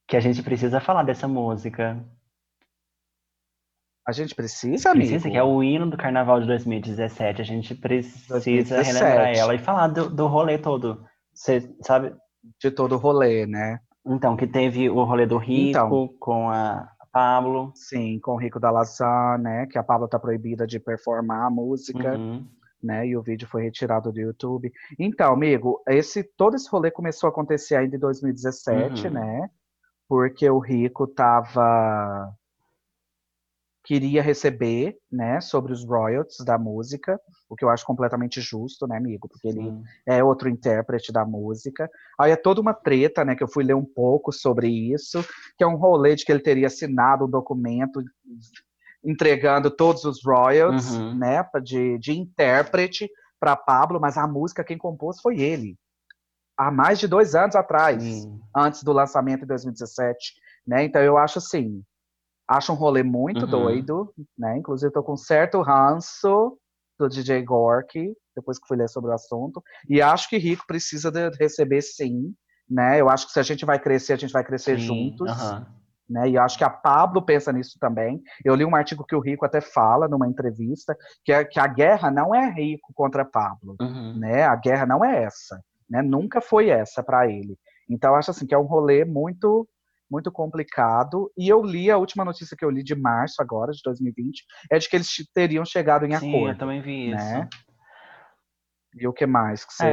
que a gente precisa falar dessa música. A gente precisa, amigo. Precisa, que é o hino do carnaval de 2017. A gente precisa 2017. relembrar ela e falar do, do rolê todo. Você sabe? De todo o rolê, né? Então, que teve o rolê do Rico Então. com a Pablo. Sim, com o Rico da Lazar, né? Que a Pablo tá proibida de performar a música, Uhum. né? E o vídeo foi retirado do YouTube. Então, amigo, esse, todo esse rolê começou a acontecer ainda em 2017, Uhum. né? Porque o Rico tava queria receber, né, sobre os royalties da música, o que eu acho completamente justo, né, amigo? Porque ele Sim. é outro intérprete da música. Aí é toda uma treta, né, que eu fui ler um pouco sobre isso, que é um rolê de que ele teria assinado um documento entregando todos os royalties, Uhum. né, de, de intérprete para Pablo, mas a música quem compôs foi ele. Há mais de dois anos atrás, Sim. antes do lançamento em 2017, né? Então eu acho assim, acho um rolê muito Uhum. doido, né? Inclusive tô com um certo ranço do DJ Gork, depois que fui ler sobre o assunto, e acho que Rico precisa de receber sim, né? Eu acho que se a gente vai crescer, a gente vai crescer Sim, juntos, aham. né? E eu acho que a Pablo pensa nisso também. Eu li um artigo que o Rico até fala numa entrevista que, é, que a guerra não é Rico contra Pablo, Uhum. né? A guerra não é essa, né? Nunca foi essa para ele. Então eu acho assim que é um rolê muito muito complicado. E eu li a última notícia que eu li de março agora de 2020 é de que eles teriam chegado em Sim, eu acordo, também vi isso. né? E o que mais que você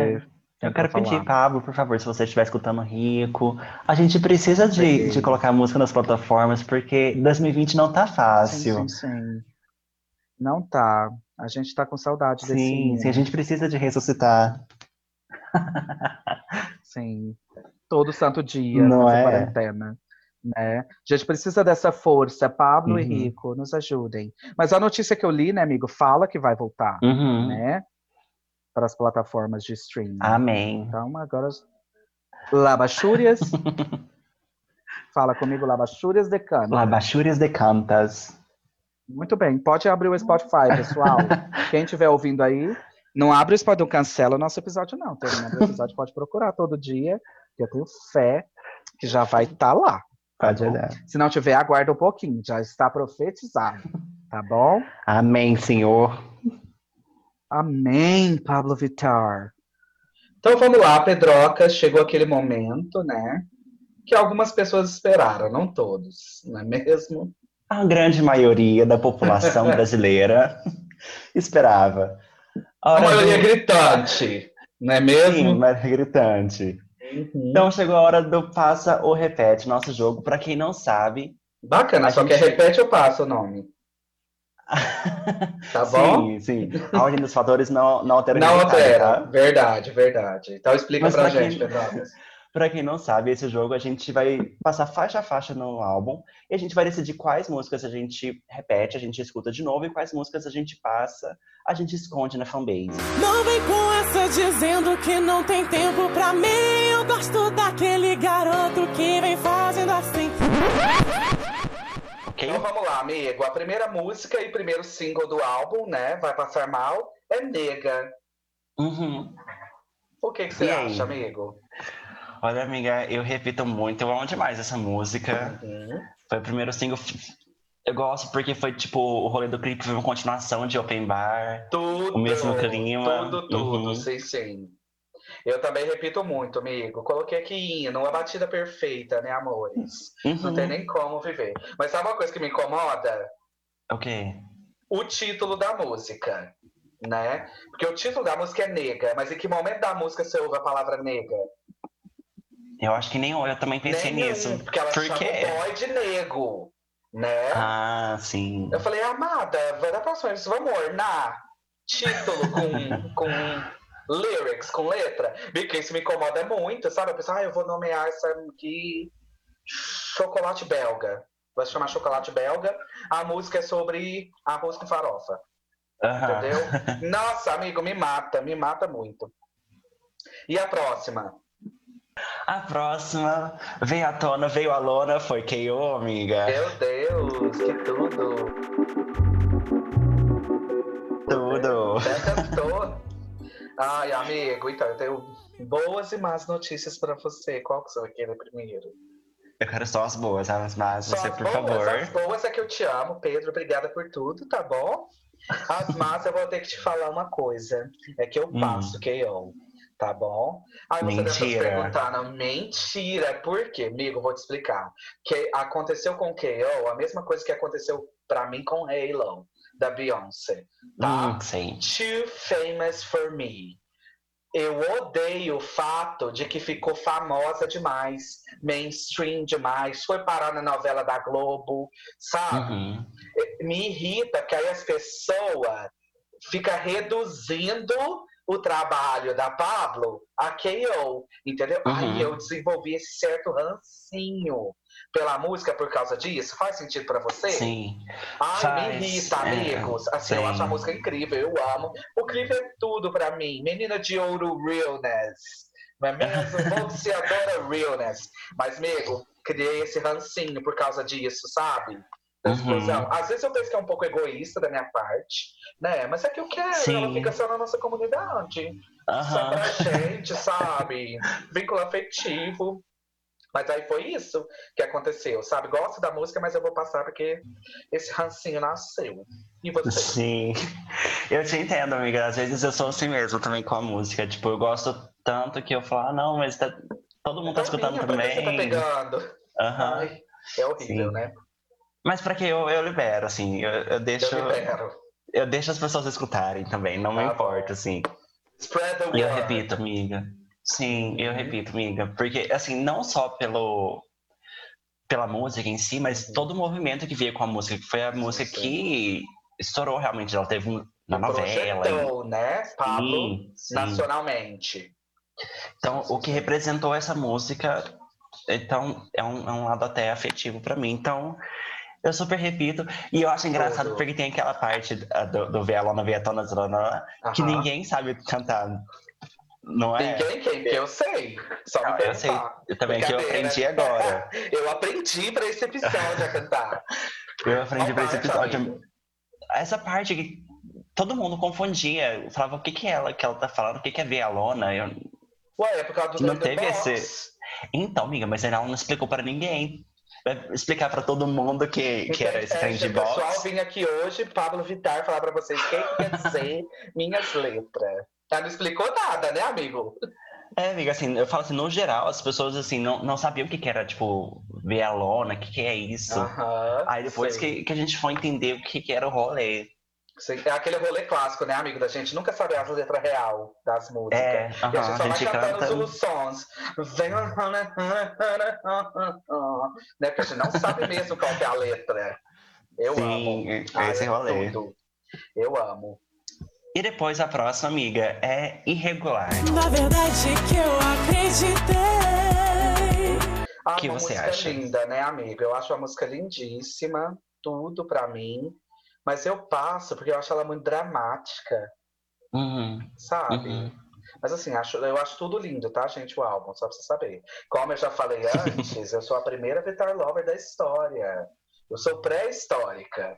É, Eu quero pedir? Pablo, por favor, se você estiver escutando Rico, a gente precisa de, de colocar música nas plataformas, porque 2020 não tá fácil. Sim, sim, sim. Não tá. A gente tá com saudade desse Sim, sim, a gente precisa de ressuscitar. Sim. Todo santo dia Não é? quarentena. Né? A gente precisa dessa força. Pablo e Uhum. Rico, nos ajudem. Mas a notícia que eu li, né, amigo, fala que vai voltar, Uhum. né? Para as plataformas de streaming. Amém. Então, agora. Labachúrias. Fala comigo, Labachúrias de Cana. Labachúrias de Cantas. Muito bem, pode abrir o Spotify, pessoal. Quem estiver ouvindo aí, não abre o Spotify, não cancela o nosso episódio, não. Terminando o episódio, pode procurar todo dia, que eu tenho fé que já vai estar lá. Pode bom? olhar. Se não tiver, aguarda um pouquinho, já está profetizado. Tá bom? Amém, Senhor. Amém, Pablo Vittar. Então vamos lá, Pedrocas, chegou aquele momento, né? Que algumas pessoas esperaram, não todos, não é mesmo? A grande maioria da população brasileira esperava. A A maioria do... gritante, não é Sim, mesmo? mas gritante. Uhum. Então chegou a hora do passa ou repete nosso jogo. Pra quem não sabe, Bacana, só gente- que repete ou passa o nome. Tá bom? sim, sim. A ordem dos fatores não, não altera o Não altera. tá? Verdade, verdade. Então explica Mas pra pra quem- gente, Pra quem não sabe, esse jogo a gente vai passar faixa a faixa no álbum e a gente vai decidir quais músicas a gente repete, a gente escuta de novo e quais músicas a gente passa, a gente esconde na fanbase. Não vem com essa dizendo que não tem tempo pra mim. Eu gosto daquele garoto que vem fazendo assim. Ok? Então vamos lá, amigo. A primeira música e primeiro single do álbum, né? Vai passar mal, é Nega. Uhum. O que, que você E aí? acha, amigo? Olha, amiga, eu repito muito, eu amo demais essa música. Uhum. Foi o primeiro single. Eu gosto porque foi tipo o rolê do clipe foi uma continuação de Open Bar. Tudo. O mesmo clima. Tudo, tudo. Uhum. Sim, sim. Eu também repito muito, amigo. Coloquei aqui hino, uma batida perfeita, né, amores? Não Uhum. tem nem como viver. Mas sabe uma coisa que me incomoda? Ok. O título da música, né? Porque o título da música é nega, mas em que momento da música você ouve a palavra nega? Eu acho que nem eu, eu também pensei Nenhum, nisso. Porque ela Por chama o boy de nego, né? Ah, sim. Eu falei, amada, vai dar próxima vez, vamos ornar título com, com lyrics, com letra. Porque isso me incomoda muito, sabe? Eu penso, ah, eu vou nomear essa aqui chocolate belga. Vai se chamar chocolate belga. A música é sobre arroz com farofa. Aham. Entendeu? Nossa, amigo, me mata, me mata muito. E a próxima? A próxima veio à tona, veio à lona, foi KO, amiga. Meu Deus, que tudo! Tudo. Detestou. Ai, amigo, então eu tenho boas e más notícias pra você. Qual que vai querer primeiro? Eu quero só as boas, as más, Só você, as por boas, favor. As boas é que eu te amo, Pedro. Obrigada por tudo, tá bom? As más eu vou ter que te falar uma coisa. É que eu Hum. passo KO, tá bom? Aí você deve estar se Mentira. mentira, por quê? Amigo, vou te explicar. Que aconteceu com KO a mesma coisa que aconteceu pra mim com Halo, da Beyoncé, tá? Hum. Too famous for me. Eu odeio o fato de que ficou famosa demais, mainstream demais, foi parar na novela da Globo, sabe? Uhum. Me irrita que aí as pessoas ficam reduzindo o trabalho da Pablo a KO, entendeu? Uhum. Aí eu desenvolvi esse certo rancinho pela música por causa disso. Faz sentido pra você? Sim. Ai, Faz, me irrita, é, amigos. Assim, eu sim. acho a música incrível, eu amo. O clipe é tudo pra mim. Menina de ouro, realness. Não é mesmo? Você adora realness. Mas, amigo, criei esse rancinho por causa disso, sabe? Da Uhum. explosão. Às vezes eu penso que é um pouco egoísta da minha parte, né? Mas é que eu quero, Sim. ela fica só na nossa comunidade. Só Aham. pra gente, sabe? Vínculo afetivo. Mas aí foi isso que aconteceu, sabe? Gosto da música, mas eu vou passar porque esse rancinho nasceu. E você? Sim. Eu te entendo, amiga. Às vezes eu sou assim mesmo também com a música. Tipo, eu gosto tanto que eu falo, ah, não, mas tá- todo mundo tá Então, escutando minha, que Você tá também. pegando. Aham. Ai, é horrível, Sim. né? Mas pra que eu, eu libero, assim, eu, eu deixo. Eu libero. Eu deixo as pessoas escutarem também, não me Tá importa, assim. Spread the E eu word. repito, amiga. Sim, eu Uhum. repito, amiga. Porque, assim, não só pelo pela música em si, mas todo o movimento que veio com a música, que foi a música Sim. que estourou realmente. Ela teve um- na E novela. e- Projetou, né, Pablo? Sim. Nacionalmente. Então, o que representou essa música Então, é um, é um lado até afetivo pra mim. Então, eu super repito. E eu acho engraçado porque tem aquela parte ah, do, do Vialona, Viatona, Zona, que Aham. ninguém sabe cantar. Não é? Ninguém quem? Que eu sei. Só me Não, eu sei eu também que eu aprendi agora. Eu aprendi pra esse episódio a cantar. Eu aprendi pra esse Qual episódio. amigo? Essa parte que todo mundo confundia. Falava o que, que é ela que ela tá falando, o que, que é Vialona. Eu... Ué, é por causa do Não teve box. esse- Então, amiga, mas ela não explicou pra ninguém. Explicar pra todo mundo que, que era esse trem de Então, pessoal, box. vim aqui hoje, Pablo Vittar, falar pra vocês o que que quer dizer minhas letras. Ela não explicou nada, né, amigo? É, amiga, assim, eu falo assim, no geral, as pessoas, assim, não, não sabiam o que, que era, tipo, Vialona, o que, que é isso. Aí depois sei. que, que a gente foi entender o que, que era o rolê. Sim, É aquele rolê clássico, né, amigo? Da gente nunca saber as letras real das músicas. É, E a gente só a vai gente cantando canta. os soluçons. Vem- Né? Porque a gente não sabe mesmo qual que é a letra. Eu Sim, amo. é esse é rolê. tudo. Eu amo. E depois a próxima, amiga, é irregular. Na verdade que eu acreditei. Ah, que uma você música acha? linda, né, amigo? Eu acho a música lindíssima, tudo pra mim. Mas eu passo porque eu acho ela muito dramática, Uhum, sabe? uhum. Mas assim, acho, eu acho tudo lindo, tá, gente, o álbum, só pra você saber. Como eu já falei antes, eu sou a primeira Vitar Lover da história. Eu sou pré-histórica,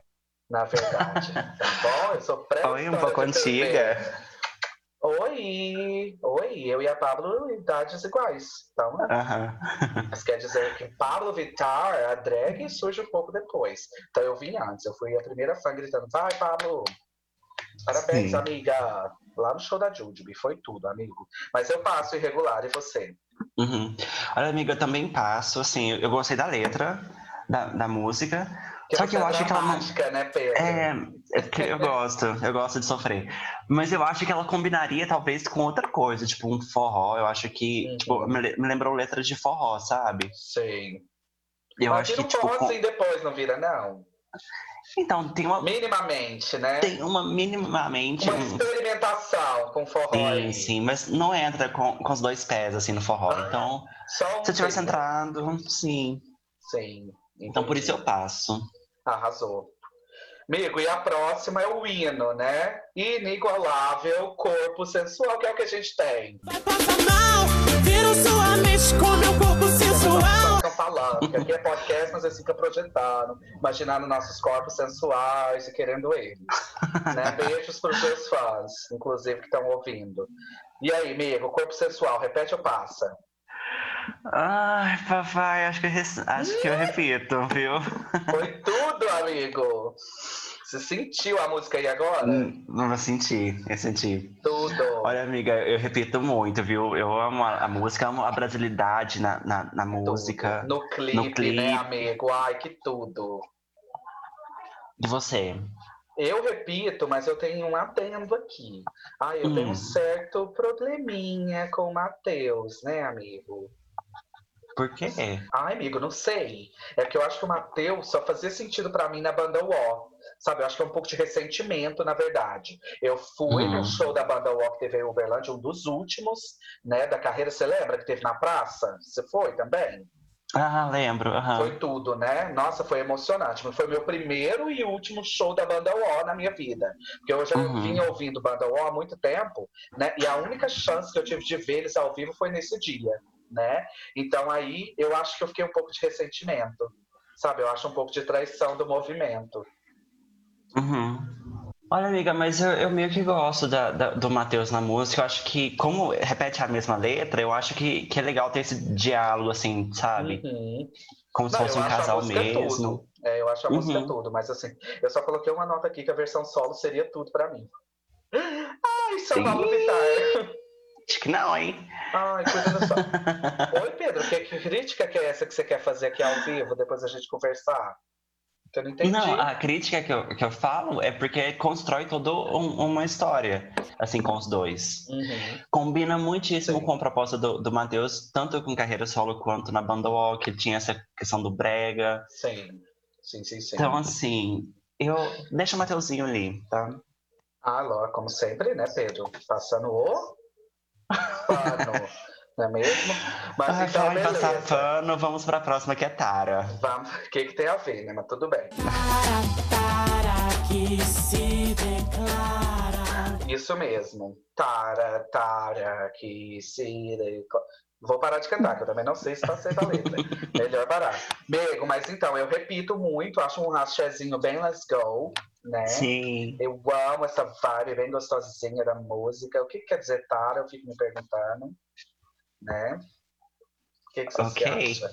na verdade. Tá bom? Eu sou pré-histórica. Oi, um pouco antiga. Oi! Oi, eu e a Pablo idades iguais. Então, Aham. Mas quer dizer que Pablo Vittar, a drag, surge um pouco depois. Então eu vim antes, eu fui a primeira fã gritando, vai, Pablo! Parabéns, Sim. amiga! Lá no show da Jujubi, foi tudo, amigo. Mas eu passo irregular, e você? Uhum. Olha, amiga, eu também passo, assim, eu gostei da letra, da, da música, Só que eu é acho que ela não- né, Pedro? É, eu gosto, eu gosto de sofrer. Mas eu acho que ela combinaria talvez com outra coisa, tipo um forró. Eu acho que, Uhum. tipo, me, le- me lembrou letras de forró, sabe? Sim. Eu Mas acho que, vira um tipo. forró com- assim depois, não vira, não? Então, tem uma, Minimamente, né? tem uma minimamente. Uma um- experimentação com forró Sim, aí. sim, mas não entra com, com os dois pés assim no forró. Ah, Então, um se eu tivesse entrado, sim. Sim. Então por isso eu entendi. passo. Arrasou. Amigo, e a próxima é o hino, né? Inigualável corpo sensual, que é o que a gente tem. Vai passar mal, viro sua mente com meu corpo sensual. Ficam falando, porque aqui é podcast, mas eles ficam projetando, imaginando nossos corpos sensuais e querendo eles. né? Beijos para os meus fãs, inclusive, que estão ouvindo. E aí, amigo, corpo sensual, repete ou passa? Ai, papai, acho que acho que eu repito, viu? Foi tudo, amigo! Você sentiu a música aí agora? Hum, Não vou sentir, eu senti. Tudo. Olha, amiga, eu repito muito, viu? Eu amo a, a música, amo a brasilidade na, na, na Tudo. música. No clipe, no clipe. né, amigo? Ai, que tudo. De você. Eu repito, mas eu tenho um adendo aqui. Ah, eu tenho Hum. um certo probleminha com o Matheus, né, amigo? Por quê? Ai, amigo, não sei. É que eu acho que o Matheus só fazia sentido pra mim na banda UO. Sabe, eu acho que é um pouco de ressentimento, na verdade. Eu fui Uhum. no show da banda UO que teve em Uberlândia, um dos últimos, né, da carreira. Você lembra que teve na praça? Você foi também? Ah, lembro. aham. Foi tudo, né? Nossa, foi emocionante. Mas Foi meu primeiro e último show da banda UO na minha vida. Porque eu já Uhum. vinha ouvindo banda UO há muito tempo, né? E a única chance que eu tive de ver eles ao vivo foi nesse dia, né? Então aí eu acho que eu fiquei um pouco de ressentimento. Sabe? Eu acho um pouco de traição do movimento. Uhum. Olha, amiga, mas eu, eu meio que gosto da, da- do Matheus na música. Eu acho que, como repete a mesma letra, eu acho que, que é legal ter esse diálogo, assim, sabe? Uhum. Como se Não, fosse um casal música mesmo. tudo. É, eu acho a música Uhum. tudo, mas assim, eu só coloquei uma nota aqui que a versão solo seria tudo pra mim. Ai, São Paulo Ih. Acho que não, hein? Ai, só. Oi, Pedro, que, que crítica que é essa que você quer fazer aqui ao vivo, depois a gente conversar? Eu não entendi. Não, a crítica que eu, que eu falo é porque constrói toda um- uma história, assim, com os dois. Uhum. Combina muitíssimo Sim. com a proposta do, do Matheus, tanto com carreira solo quanto na banda Walk, que tinha essa questão do brega. Sim, sim, sim, sim. Então, assim, eu... Deixa o Mateuzinho ali, tá? Ah, Ló, como sempre, né, Pedro? Passando o pano. Não é mesmo? Mas Ai, então, falar em passar pano, vamos pra próxima que é Tara. Vamos, o que, que tem a ver, né? Mas tudo bem. Tara, tara, que se declara. Isso mesmo. Tara, Tara, que se. decla- Vou parar de cantar, que eu também não sei se tá certa a letra. Melhor parar. Bego, mas então, eu repito muito, acho um rachezinho bem let's go, né? Sim. Eu amo essa vibe bem gostosinha da música. O que, que quer dizer Tara? Eu fico me perguntando, né? O que, que você Ok. acha?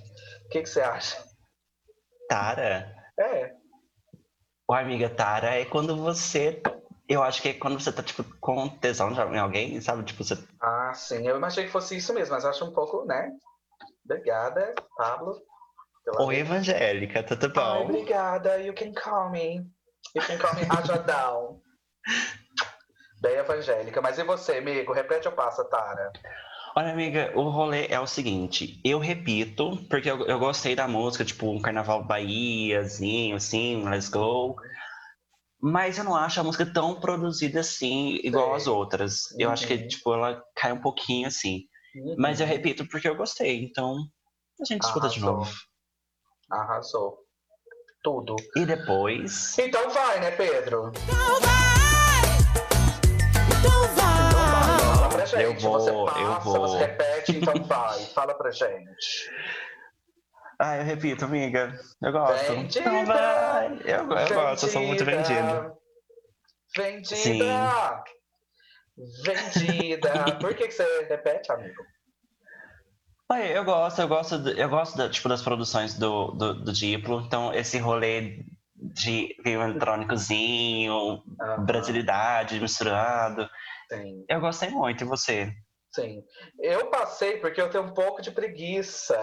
O que, que você acha? Tara. É, Ô, amiga, Tara é quando você. Eu acho que é quando você tá, tipo, com tesão em alguém, sabe? Tipo, você. ah, sim, eu imaginei que fosse isso mesmo, mas acho um pouco, né? Obrigada, Pablo. Oi, evangélica, tudo Ai, bom? obrigada. You can call me. You can call me Rajadão. Bem evangélica. Mas e você, amigo? Repete ou passa, Tara? Olha, amiga, o rolê é o seguinte, eu repito, porque eu, eu gostei da música, tipo, um carnaval Bahiazinho, assim, let's go. Mas eu não acho a música tão produzida assim, igual Sei. as outras. Eu acho que, Uhum. tipo, ela cai um pouquinho assim. Mas eu repito porque eu gostei, então a gente escuta de Arrasou. novo. Arrasou. Tudo. E depois. Então vai, né, Pedro? Então vai! Então vai! Fala pra gente. Eu vou, você eu passa, vou. você repete, então vai. Fala pra gente. Ah, eu repito, amiga. Eu gosto. Vendida! Então vai. Eu, eu gosto, eu sou muito vendido. Vendida! Vendida! Por que, que você repete, amigo? Eu gosto, eu gosto, eu gosto da, tipo, das produções do, do, do Diplo. Então, esse rolê de eletrônicozinho, Ah, brasilidade misturado. Sim, Eu gostei muito, e você? sim. Eu passei porque eu tenho um pouco de preguiça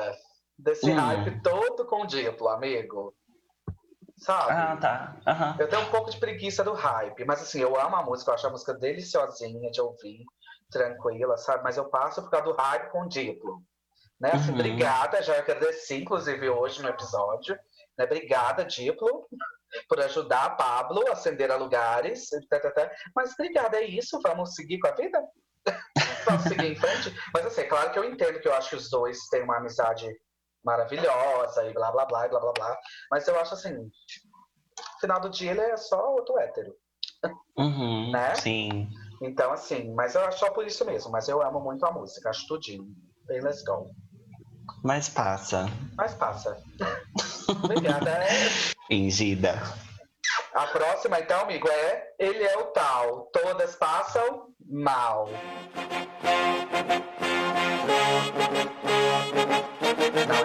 desse Hum. hype todo com o Diplo, amigo. Sabe? Ah, tá. Aham. Eu tenho um pouco de preguiça do hype, mas assim, eu amo a música, eu acho a música deliciosinha de ouvir, tranquila, sabe? Mas eu passo por causa do hype com o Diplo. Né? Assim, Uhum. Obrigada, já agradeci, inclusive, hoje no episódio. Né? Obrigada, Diplo, por ajudar a Pablo a ascender a lugares. Mas obrigada, é isso, vamos seguir com a vida? vamos seguir em frente? Mas assim, é claro que eu entendo que eu acho que os dois têm uma amizade maravilhosa e blá blá blá e blá blá blá. Mas eu acho assim, no final do dia ele é só outro hétero. Uhum, Né? Sim. Então, assim, mas eu acho só por isso mesmo. Mas eu amo muito a música, acho tudinho. Bem, let's go. Mas passa. Mas passa. Obrigada. Fingida. A próxima, então, amigo, é Ele é o Tal. Todas passam mal.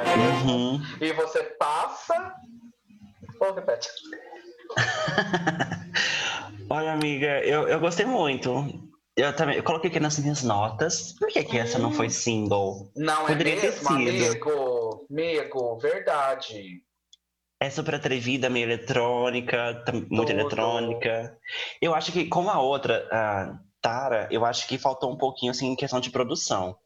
É? Uhum. E você passa. Ou repete? Olha, amiga, eu, eu gostei muito. Eu também eu coloquei aqui nas minhas notas. Por que, que essa não foi single? Não Poderia é ter mesmo, sido. amigo? Amigo, verdade. É super atrevida, meio eletrônica, muito Tudo. eletrônica. Eu acho que, como a outra, a Tara, eu acho que faltou um pouquinho, assim, em questão de produção.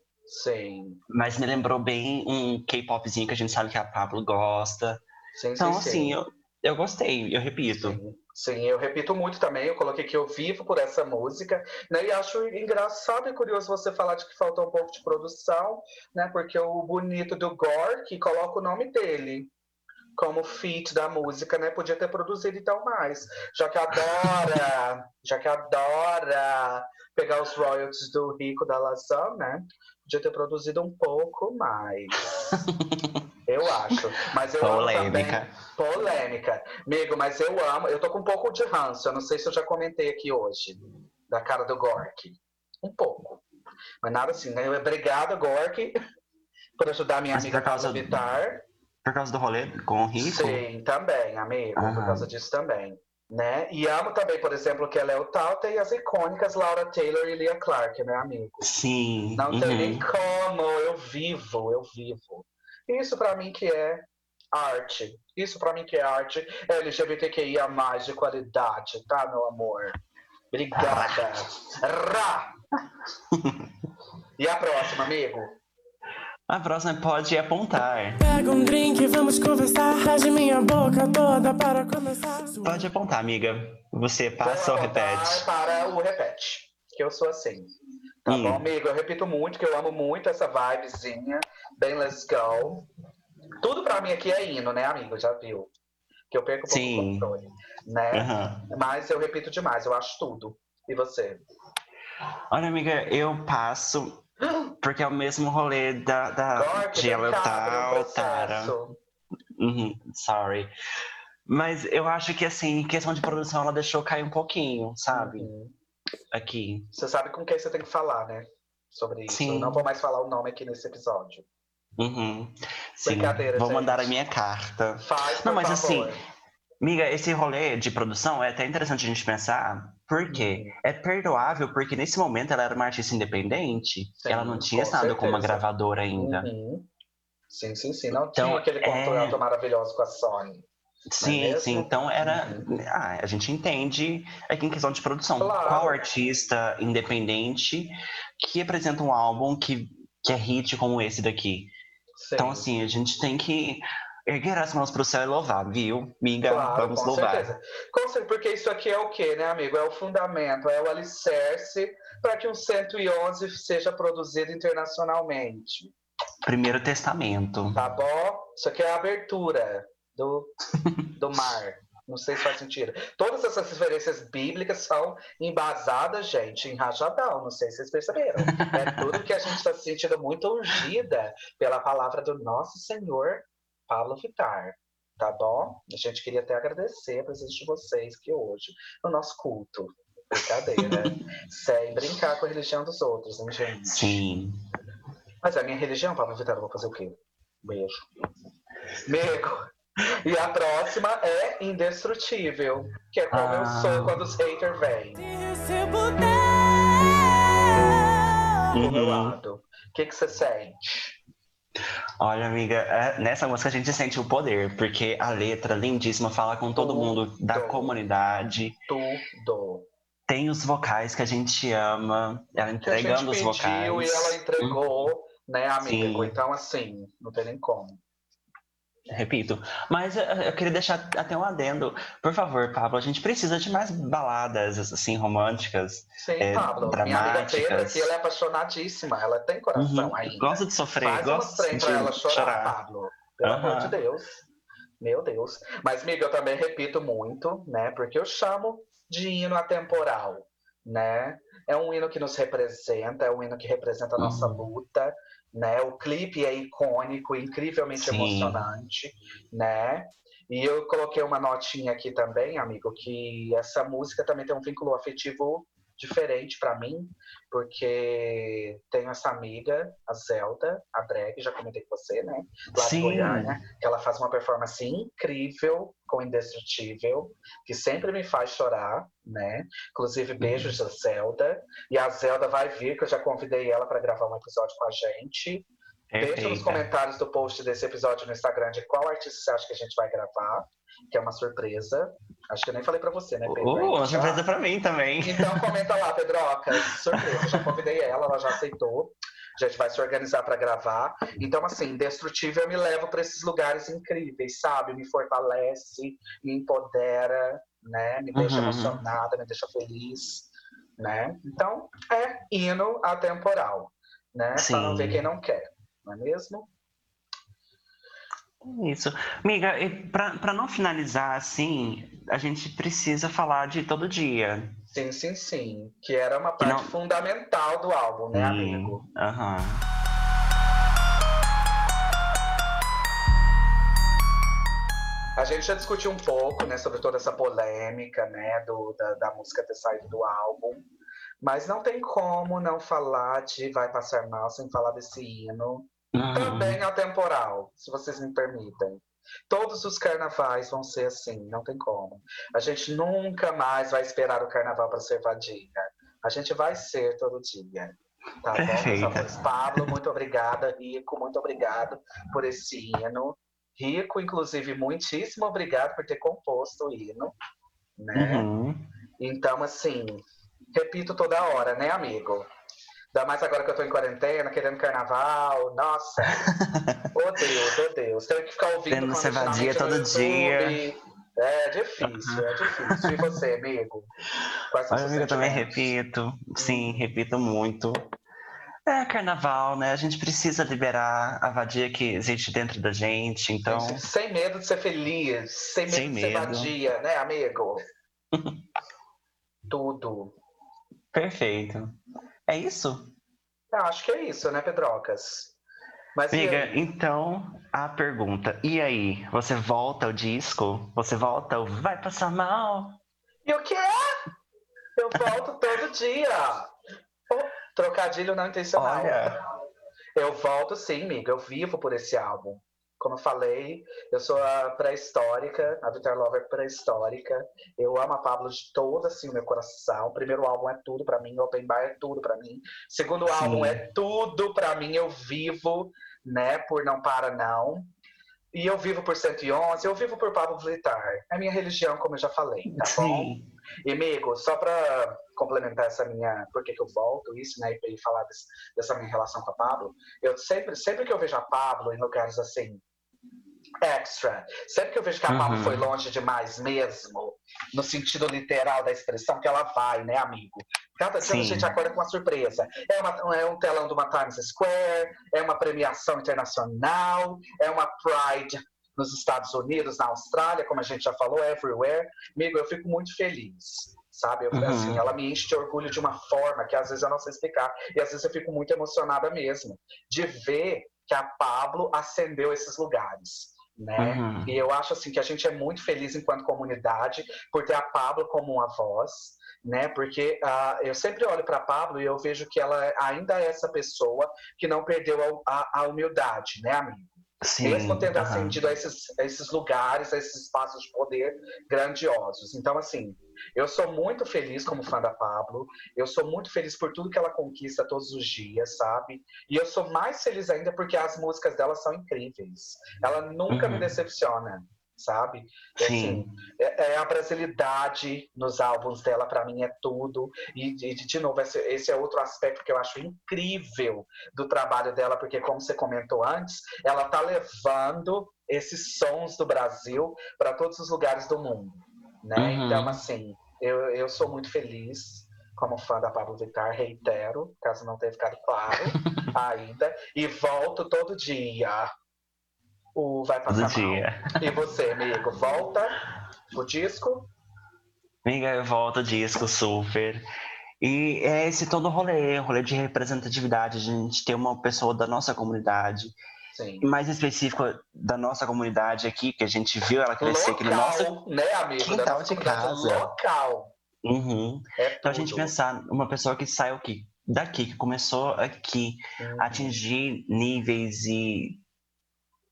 Sim. Mas me lembrou bem um K-popzinho que a gente sabe que a Pablo gosta. Sim, Então, sim, sim. assim, eu, eu gostei, eu repito. Sim, sim, eu repito muito também. Eu coloquei que eu vivo por essa música, né? E acho engraçado e curioso você falar de que faltou um pouco de produção, né? Porque o bonito do Gork coloca o nome dele como feat da música, né? Podia ter produzido então mais, já que adora, já que adora pegar os royalties do Rico da Lazan, né? Podia ter produzido um pouco mais. Eu acho. Mas eu amo também. Polêmica. Polêmica. Amigo, mas eu amo. Eu tô com um pouco de ranço. Eu não sei se eu já comentei aqui hoje. Da cara do Gork. Um pouco. Mas nada assim, né? Obrigada, Gork, por ajudar minha Mas amiga Carla Vittar. Por causa do rolê com o Rico? Sim, também, amigo. Por causa disso também. Né? E amo também, por exemplo, que ela é o tal, tem as icônicas Laura Taylor e Lia Clark, né, amigo? Sim. Não tem uhum. nem como, eu vivo, eu vivo. Isso pra mim que é arte. Isso pra mim que é arte LGBTQIA mais de qualidade, tá, meu amor? Obrigada. Rá! E a próxima, amigo? A próxima pode apontar. Pega um drink, vamos conversar. Rasgue minha boca toda para começar. Pode apontar, amiga. Você passa ou Vou repete? Para o repete. Que eu sou assim. Tá Hum. bom, amigo? Eu repito muito que eu amo muito essa vibezinha, bem let's go. Tudo pra mim aqui é hino, né, amigo? Já viu? Que eu perco um pouco Sim. o controle, né? Aham. Mas eu repito demais, eu acho tudo. E você? Olha, amiga, eu passo porque é o mesmo rolê da, da que de Tara. Uhum, sorry. Mas eu acho que, assim, em questão de produção, ela deixou cair um pouquinho, sabe? Uhum. Aqui. Você sabe com quem você tem que falar, né? Sobre isso. Sim. Eu não vou mais falar o nome aqui nesse episódio. Uhum. Sim. Brincadeira, Vou gente. mandar a minha carta. Faz, Não, mas favor. assim, Miga, esse rolê de produção é até interessante a gente pensar, porque Uhum. é perdoável, porque nesse momento ela era uma artista independente, Sim, ela não tinha com estado com uma gravadora ainda. Uhum. Sim, sim, sim. Não Então, tinha aquele é- contrato maravilhoso com a Sony. Sim, mesmo? sim. Então era. Uhum. Ah, a gente entende aqui em questão de produção. Claro. Qual artista independente que apresenta um álbum que, que é hit como esse daqui? Sim. Então, assim, a gente tem que erguer as mãos pro céu e louvar, viu? Miga, Claro, vamos com louvar. certeza. Com certeza, porque isso aqui é o quê, né, amigo? É o fundamento, é o alicerce para que um 111 seja produzido internacionalmente. Primeiro testamento. Tá bom? Isso aqui é a abertura do, do mar. Não sei se faz sentido. Todas essas referências bíblicas são embasadas, gente, em rajadão. Não sei se vocês perceberam. É tudo que a gente está se sentindo muito ungida pela palavra do nosso Senhor Pablo Vittar. Tá bom? A gente queria até agradecer a presença de vocês aqui hoje no nosso culto. Brincadeira. Sem brincar com a religião dos outros, hein, gente? Sim. Mas a minha religião, Pablo Vittar, eu vou fazer o quê? Beijo. Amigo. E a próxima é indestrutível, que é como eu Ah. sou quando os haters vêm do meu Uhum. lado. O que, que você sente? Olha, amiga, é- nessa música a gente sente o poder, porque a letra lindíssima fala com todo Tudo. mundo da comunidade. Tudo. Tem os vocais que a gente ama, ela Que a gente entregando os pediu vocais. e ela entregou, né, amigo? Sim. Então, assim, não tem nem como. Repito. Mas eu, queria deixar até um adendo. Por favor, Pablo, a gente precisa de mais baladas, assim, românticas. Sim, É, Pablo. Minha amiga dramáticas. Pedra aqui, ela é apaixonadíssima. Ela tem coração Uhum. ainda. Gosta de sofrer, Faz gosta de pra ela chorar, Pablo. Pelo Aham. amor de Deus. Meu Deus. Mas, amiga, eu também repito muito, né? Porque eu chamo de hino atemporal, né? É um hino que nos representa, é um hino que representa a nossa Uhum. luta, né? O clipe é icônico, incrivelmente Sim. emocionante, né? E eu coloquei uma notinha aqui também, amigo, que essa música também tem um vínculo afetivo diferente pra mim, porque tenho essa amiga, a Zelda, a drag, já comentei com você, né? Lá de Sim. Goiânia, que ela faz uma performance incrível com Indestrutível, que sempre me faz chorar, né? Inclusive, beijos da Zelda. E a Zelda vai vir, que eu já convidei ela para gravar um episódio com a gente. Deixa nos comentários do post desse episódio no Instagram de qual artista você acha que a gente vai gravar, que é uma surpresa. Acho que eu nem falei pra você, né, Pedro? Uh, uma surpresa pra mim também. Então comenta lá, Pedroca. Surpresa, já convidei ela, ela já aceitou. A gente vai se organizar para gravar. Então, assim, Destrutível me leva para esses lugares incríveis, sabe? Me fortalece, me empodera, né? Me deixa Uhum. emocionada, me deixa feliz, né? Então, é hino atemporal, né? Pra não ver quem não quer, não é mesmo? Isso. Amiga, pra não finalizar assim, a gente precisa falar de todo dia. Sim, sim, sim. Que era uma parte não- fundamental do álbum, né, Hum, amigo? Aham. A gente já discutiu um pouco, né, sobre toda essa polêmica, né, do, da, da música ter saído do álbum. Mas não tem como não falar de Vai Passar Mal sem falar desse hino. Uhum. Também atemporal, se vocês me permitem. Todos os carnavais vão ser assim, não tem como. A gente nunca mais vai esperar o carnaval para ser vadia. A gente vai ser todo dia. Tá bom, Perfeita. amores? Pablo, muito obrigada. Rico, muito obrigado por esse hino. Rico, inclusive, muitíssimo obrigado por ter composto o hino. Né? Uhum. Então, assim, repito toda hora, né, amigo? Ainda mais agora que eu tô em quarentena, querendo carnaval. Nossa! oh Deus, oh Deus. Tenho que ficar ouvindo Tendo ser continuamente vadia todo YouTube. dia. É difícil, é difícil. E você, amigo? Quais Olha, amiga, eu também repito. Sim, repito muito. É carnaval, né? A gente precisa liberar a vadia que existe dentro da gente, então. Sem medo de ser feliz, sem medo Sem de ser medo. vadia, né, amigo? Tudo. Perfeito. É isso? Eu acho que é isso, né, Pedrocas? Mas Amiga, então a pergunta. E aí, você volta ao disco? Você volta ao Vai Passar Mal? E o quê? Eu volto todo dia. Oh, trocadilho não intencional. Olha, Eu volto sim, amiga. Eu vivo por esse álbum. Como eu falei, eu sou a pré-histórica, a Vitor Lover pré-histórica. Eu amo a Pablo de todo assim o meu coração. O primeiro álbum é tudo pra mim, Open Bar é tudo pra mim. Segundo Sim. álbum é tudo pra mim. Eu vivo, né, por Não Para Não. E eu vivo por 111, eu vivo por Pablo Vittar. É minha religião, como eu já falei, tá bom? sim. E, amigo, só para complementar essa minha. Por que, que eu volto, isso, né? E falar desse- dessa minha relação com a Pablo, eu sempre, sempre que eu vejo a Pablo em lugares assim. Extra. Sempre que eu vejo que a Pablo Uhum. foi longe demais mesmo, no sentido literal da expressão, que ela vai, né, amigo? Cada dia a gente acorda com uma surpresa. É, uma- é um telão de uma Times Square, é uma premiação internacional, é uma Pride nos Estados Unidos, na Austrália, como a gente já falou, everywhere. Amigo, eu fico muito feliz, sabe? Eu, Uhum. assim, ela me enche de orgulho de uma forma que às vezes eu não sei explicar. E às vezes eu fico muito emocionada mesmo, de ver que a Pablo ascendeu esses lugares. Né? Uhum. E eu acho assim que a gente é muito feliz enquanto comunidade por ter a Pablo como uma voz, né? Porque ah, eu sempre olho para a Pablo e eu vejo que ela ainda é essa pessoa que não perdeu a, a- a humildade, né, amigo? Sim. mesmo tendo aham. ascendido a esses, a esses lugares, a esses espaços de poder grandiosos. Então, assim, eu sou muito feliz como fã da Pablo, eu sou muito feliz por tudo que ela conquista todos os dias, sabe? E eu sou mais feliz ainda porque as músicas dela são incríveis. Ela nunca Uhum. me decepciona, sabe? E, Sim. assim, é, é a brasilidade nos álbuns dela, para mim, é tudo. E, de, de novo, esse, esse é outro aspecto que eu acho incrível do trabalho dela, porque, como você comentou antes, ela tá levando esses sons do Brasil para todos os lugares do mundo. Né? Uhum. Então, assim, eu, eu sou muito feliz como fã da Pablo Vittar, reitero, caso não tenha ficado claro ainda, e volto todo dia. O Vai Passar dia. E você, amigo, volta o disco? Amiga, eu volto ao disco super. E é esse todo rolê, rolê de representatividade, a gente ter uma pessoa da nossa comunidade, Sim. mais específico da nossa comunidade aqui, que a gente viu ela crescer aqui no nosso. Local, né, amigo? quintal de casa. Local. Uhum. É Então a gente pensar uma pessoa que saiu aqui, daqui, que começou aqui, Uhum. atingir níveis e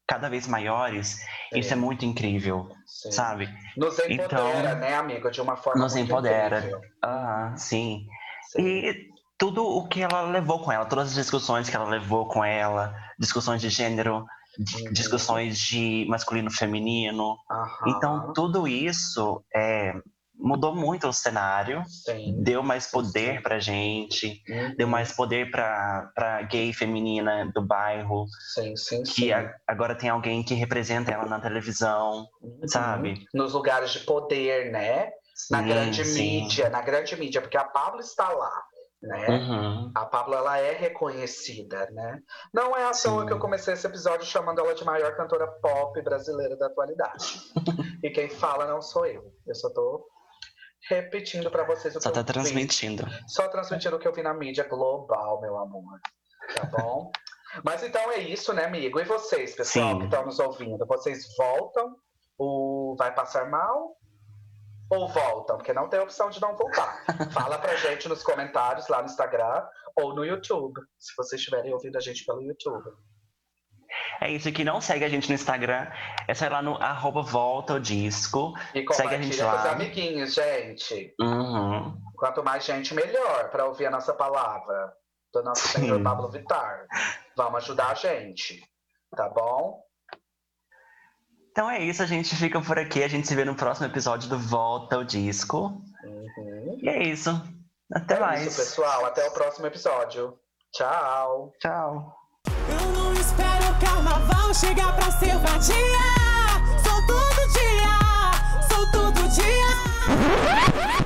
cada vez maiores, isso é muito incrível, Sim. sabe? Nos empodera, Então, né, amigo? De uma forma nos empodera. incrível. Ah, sim. Sim. E tudo o que ela levou com ela, todas as discussões que ela levou com ela, discussões de gênero, Uhum. discussões de masculino feminino. Aham. Então, tudo isso é, mudou muito o cenário, Sim. deu mais poder pra gente, Uhum. deu mais poder pra, pra gay feminina do bairro, Sim, sim, que a- agora tem alguém que representa ela na televisão, Uhum. sabe? Nos lugares de poder, né? Na grande mídia, na grande mídia, porque a Pablo está lá, né? Uhum. A Pablo ela é reconhecida, né? Não é à toa que eu comecei esse episódio chamando ela de maior cantora pop brasileira da atualidade. e quem fala não sou eu. Eu só tô repetindo pra vocês o Só que tá eu vi. transmitindo. Só transmitindo o que eu vi na mídia global, meu amor. Tá bom? Mas então é isso, né, amigo? E vocês, pessoal Sim. que estão nos ouvindo? Vocês voltam? O vai passar mal? Ou voltam? Porque não tem opção de não voltar. Fala pra gente nos comentários lá no Instagram ou no YouTube, se vocês estiverem ouvindo a gente pelo YouTube. É isso, que não segue a gente no Instagram, é só ir lá no arroba volta ao disco. E Segue a gente compartilha com os lá. amiguinhos, gente. Uhum. Quanto mais gente, melhor para ouvir a nossa palavra do nosso Sim. senhor Pablo Vittar. Vamos ajudar a gente, tá bom? Então é isso, a gente fica por aqui. A gente se vê no próximo episódio do Volta ao Disco. Uhum. E é isso. Até é mais. isso, pessoal. Até o próximo episódio. Tchau. Tchau carnaval chega pra ser vadia. Sou todo dia, sou todo dia.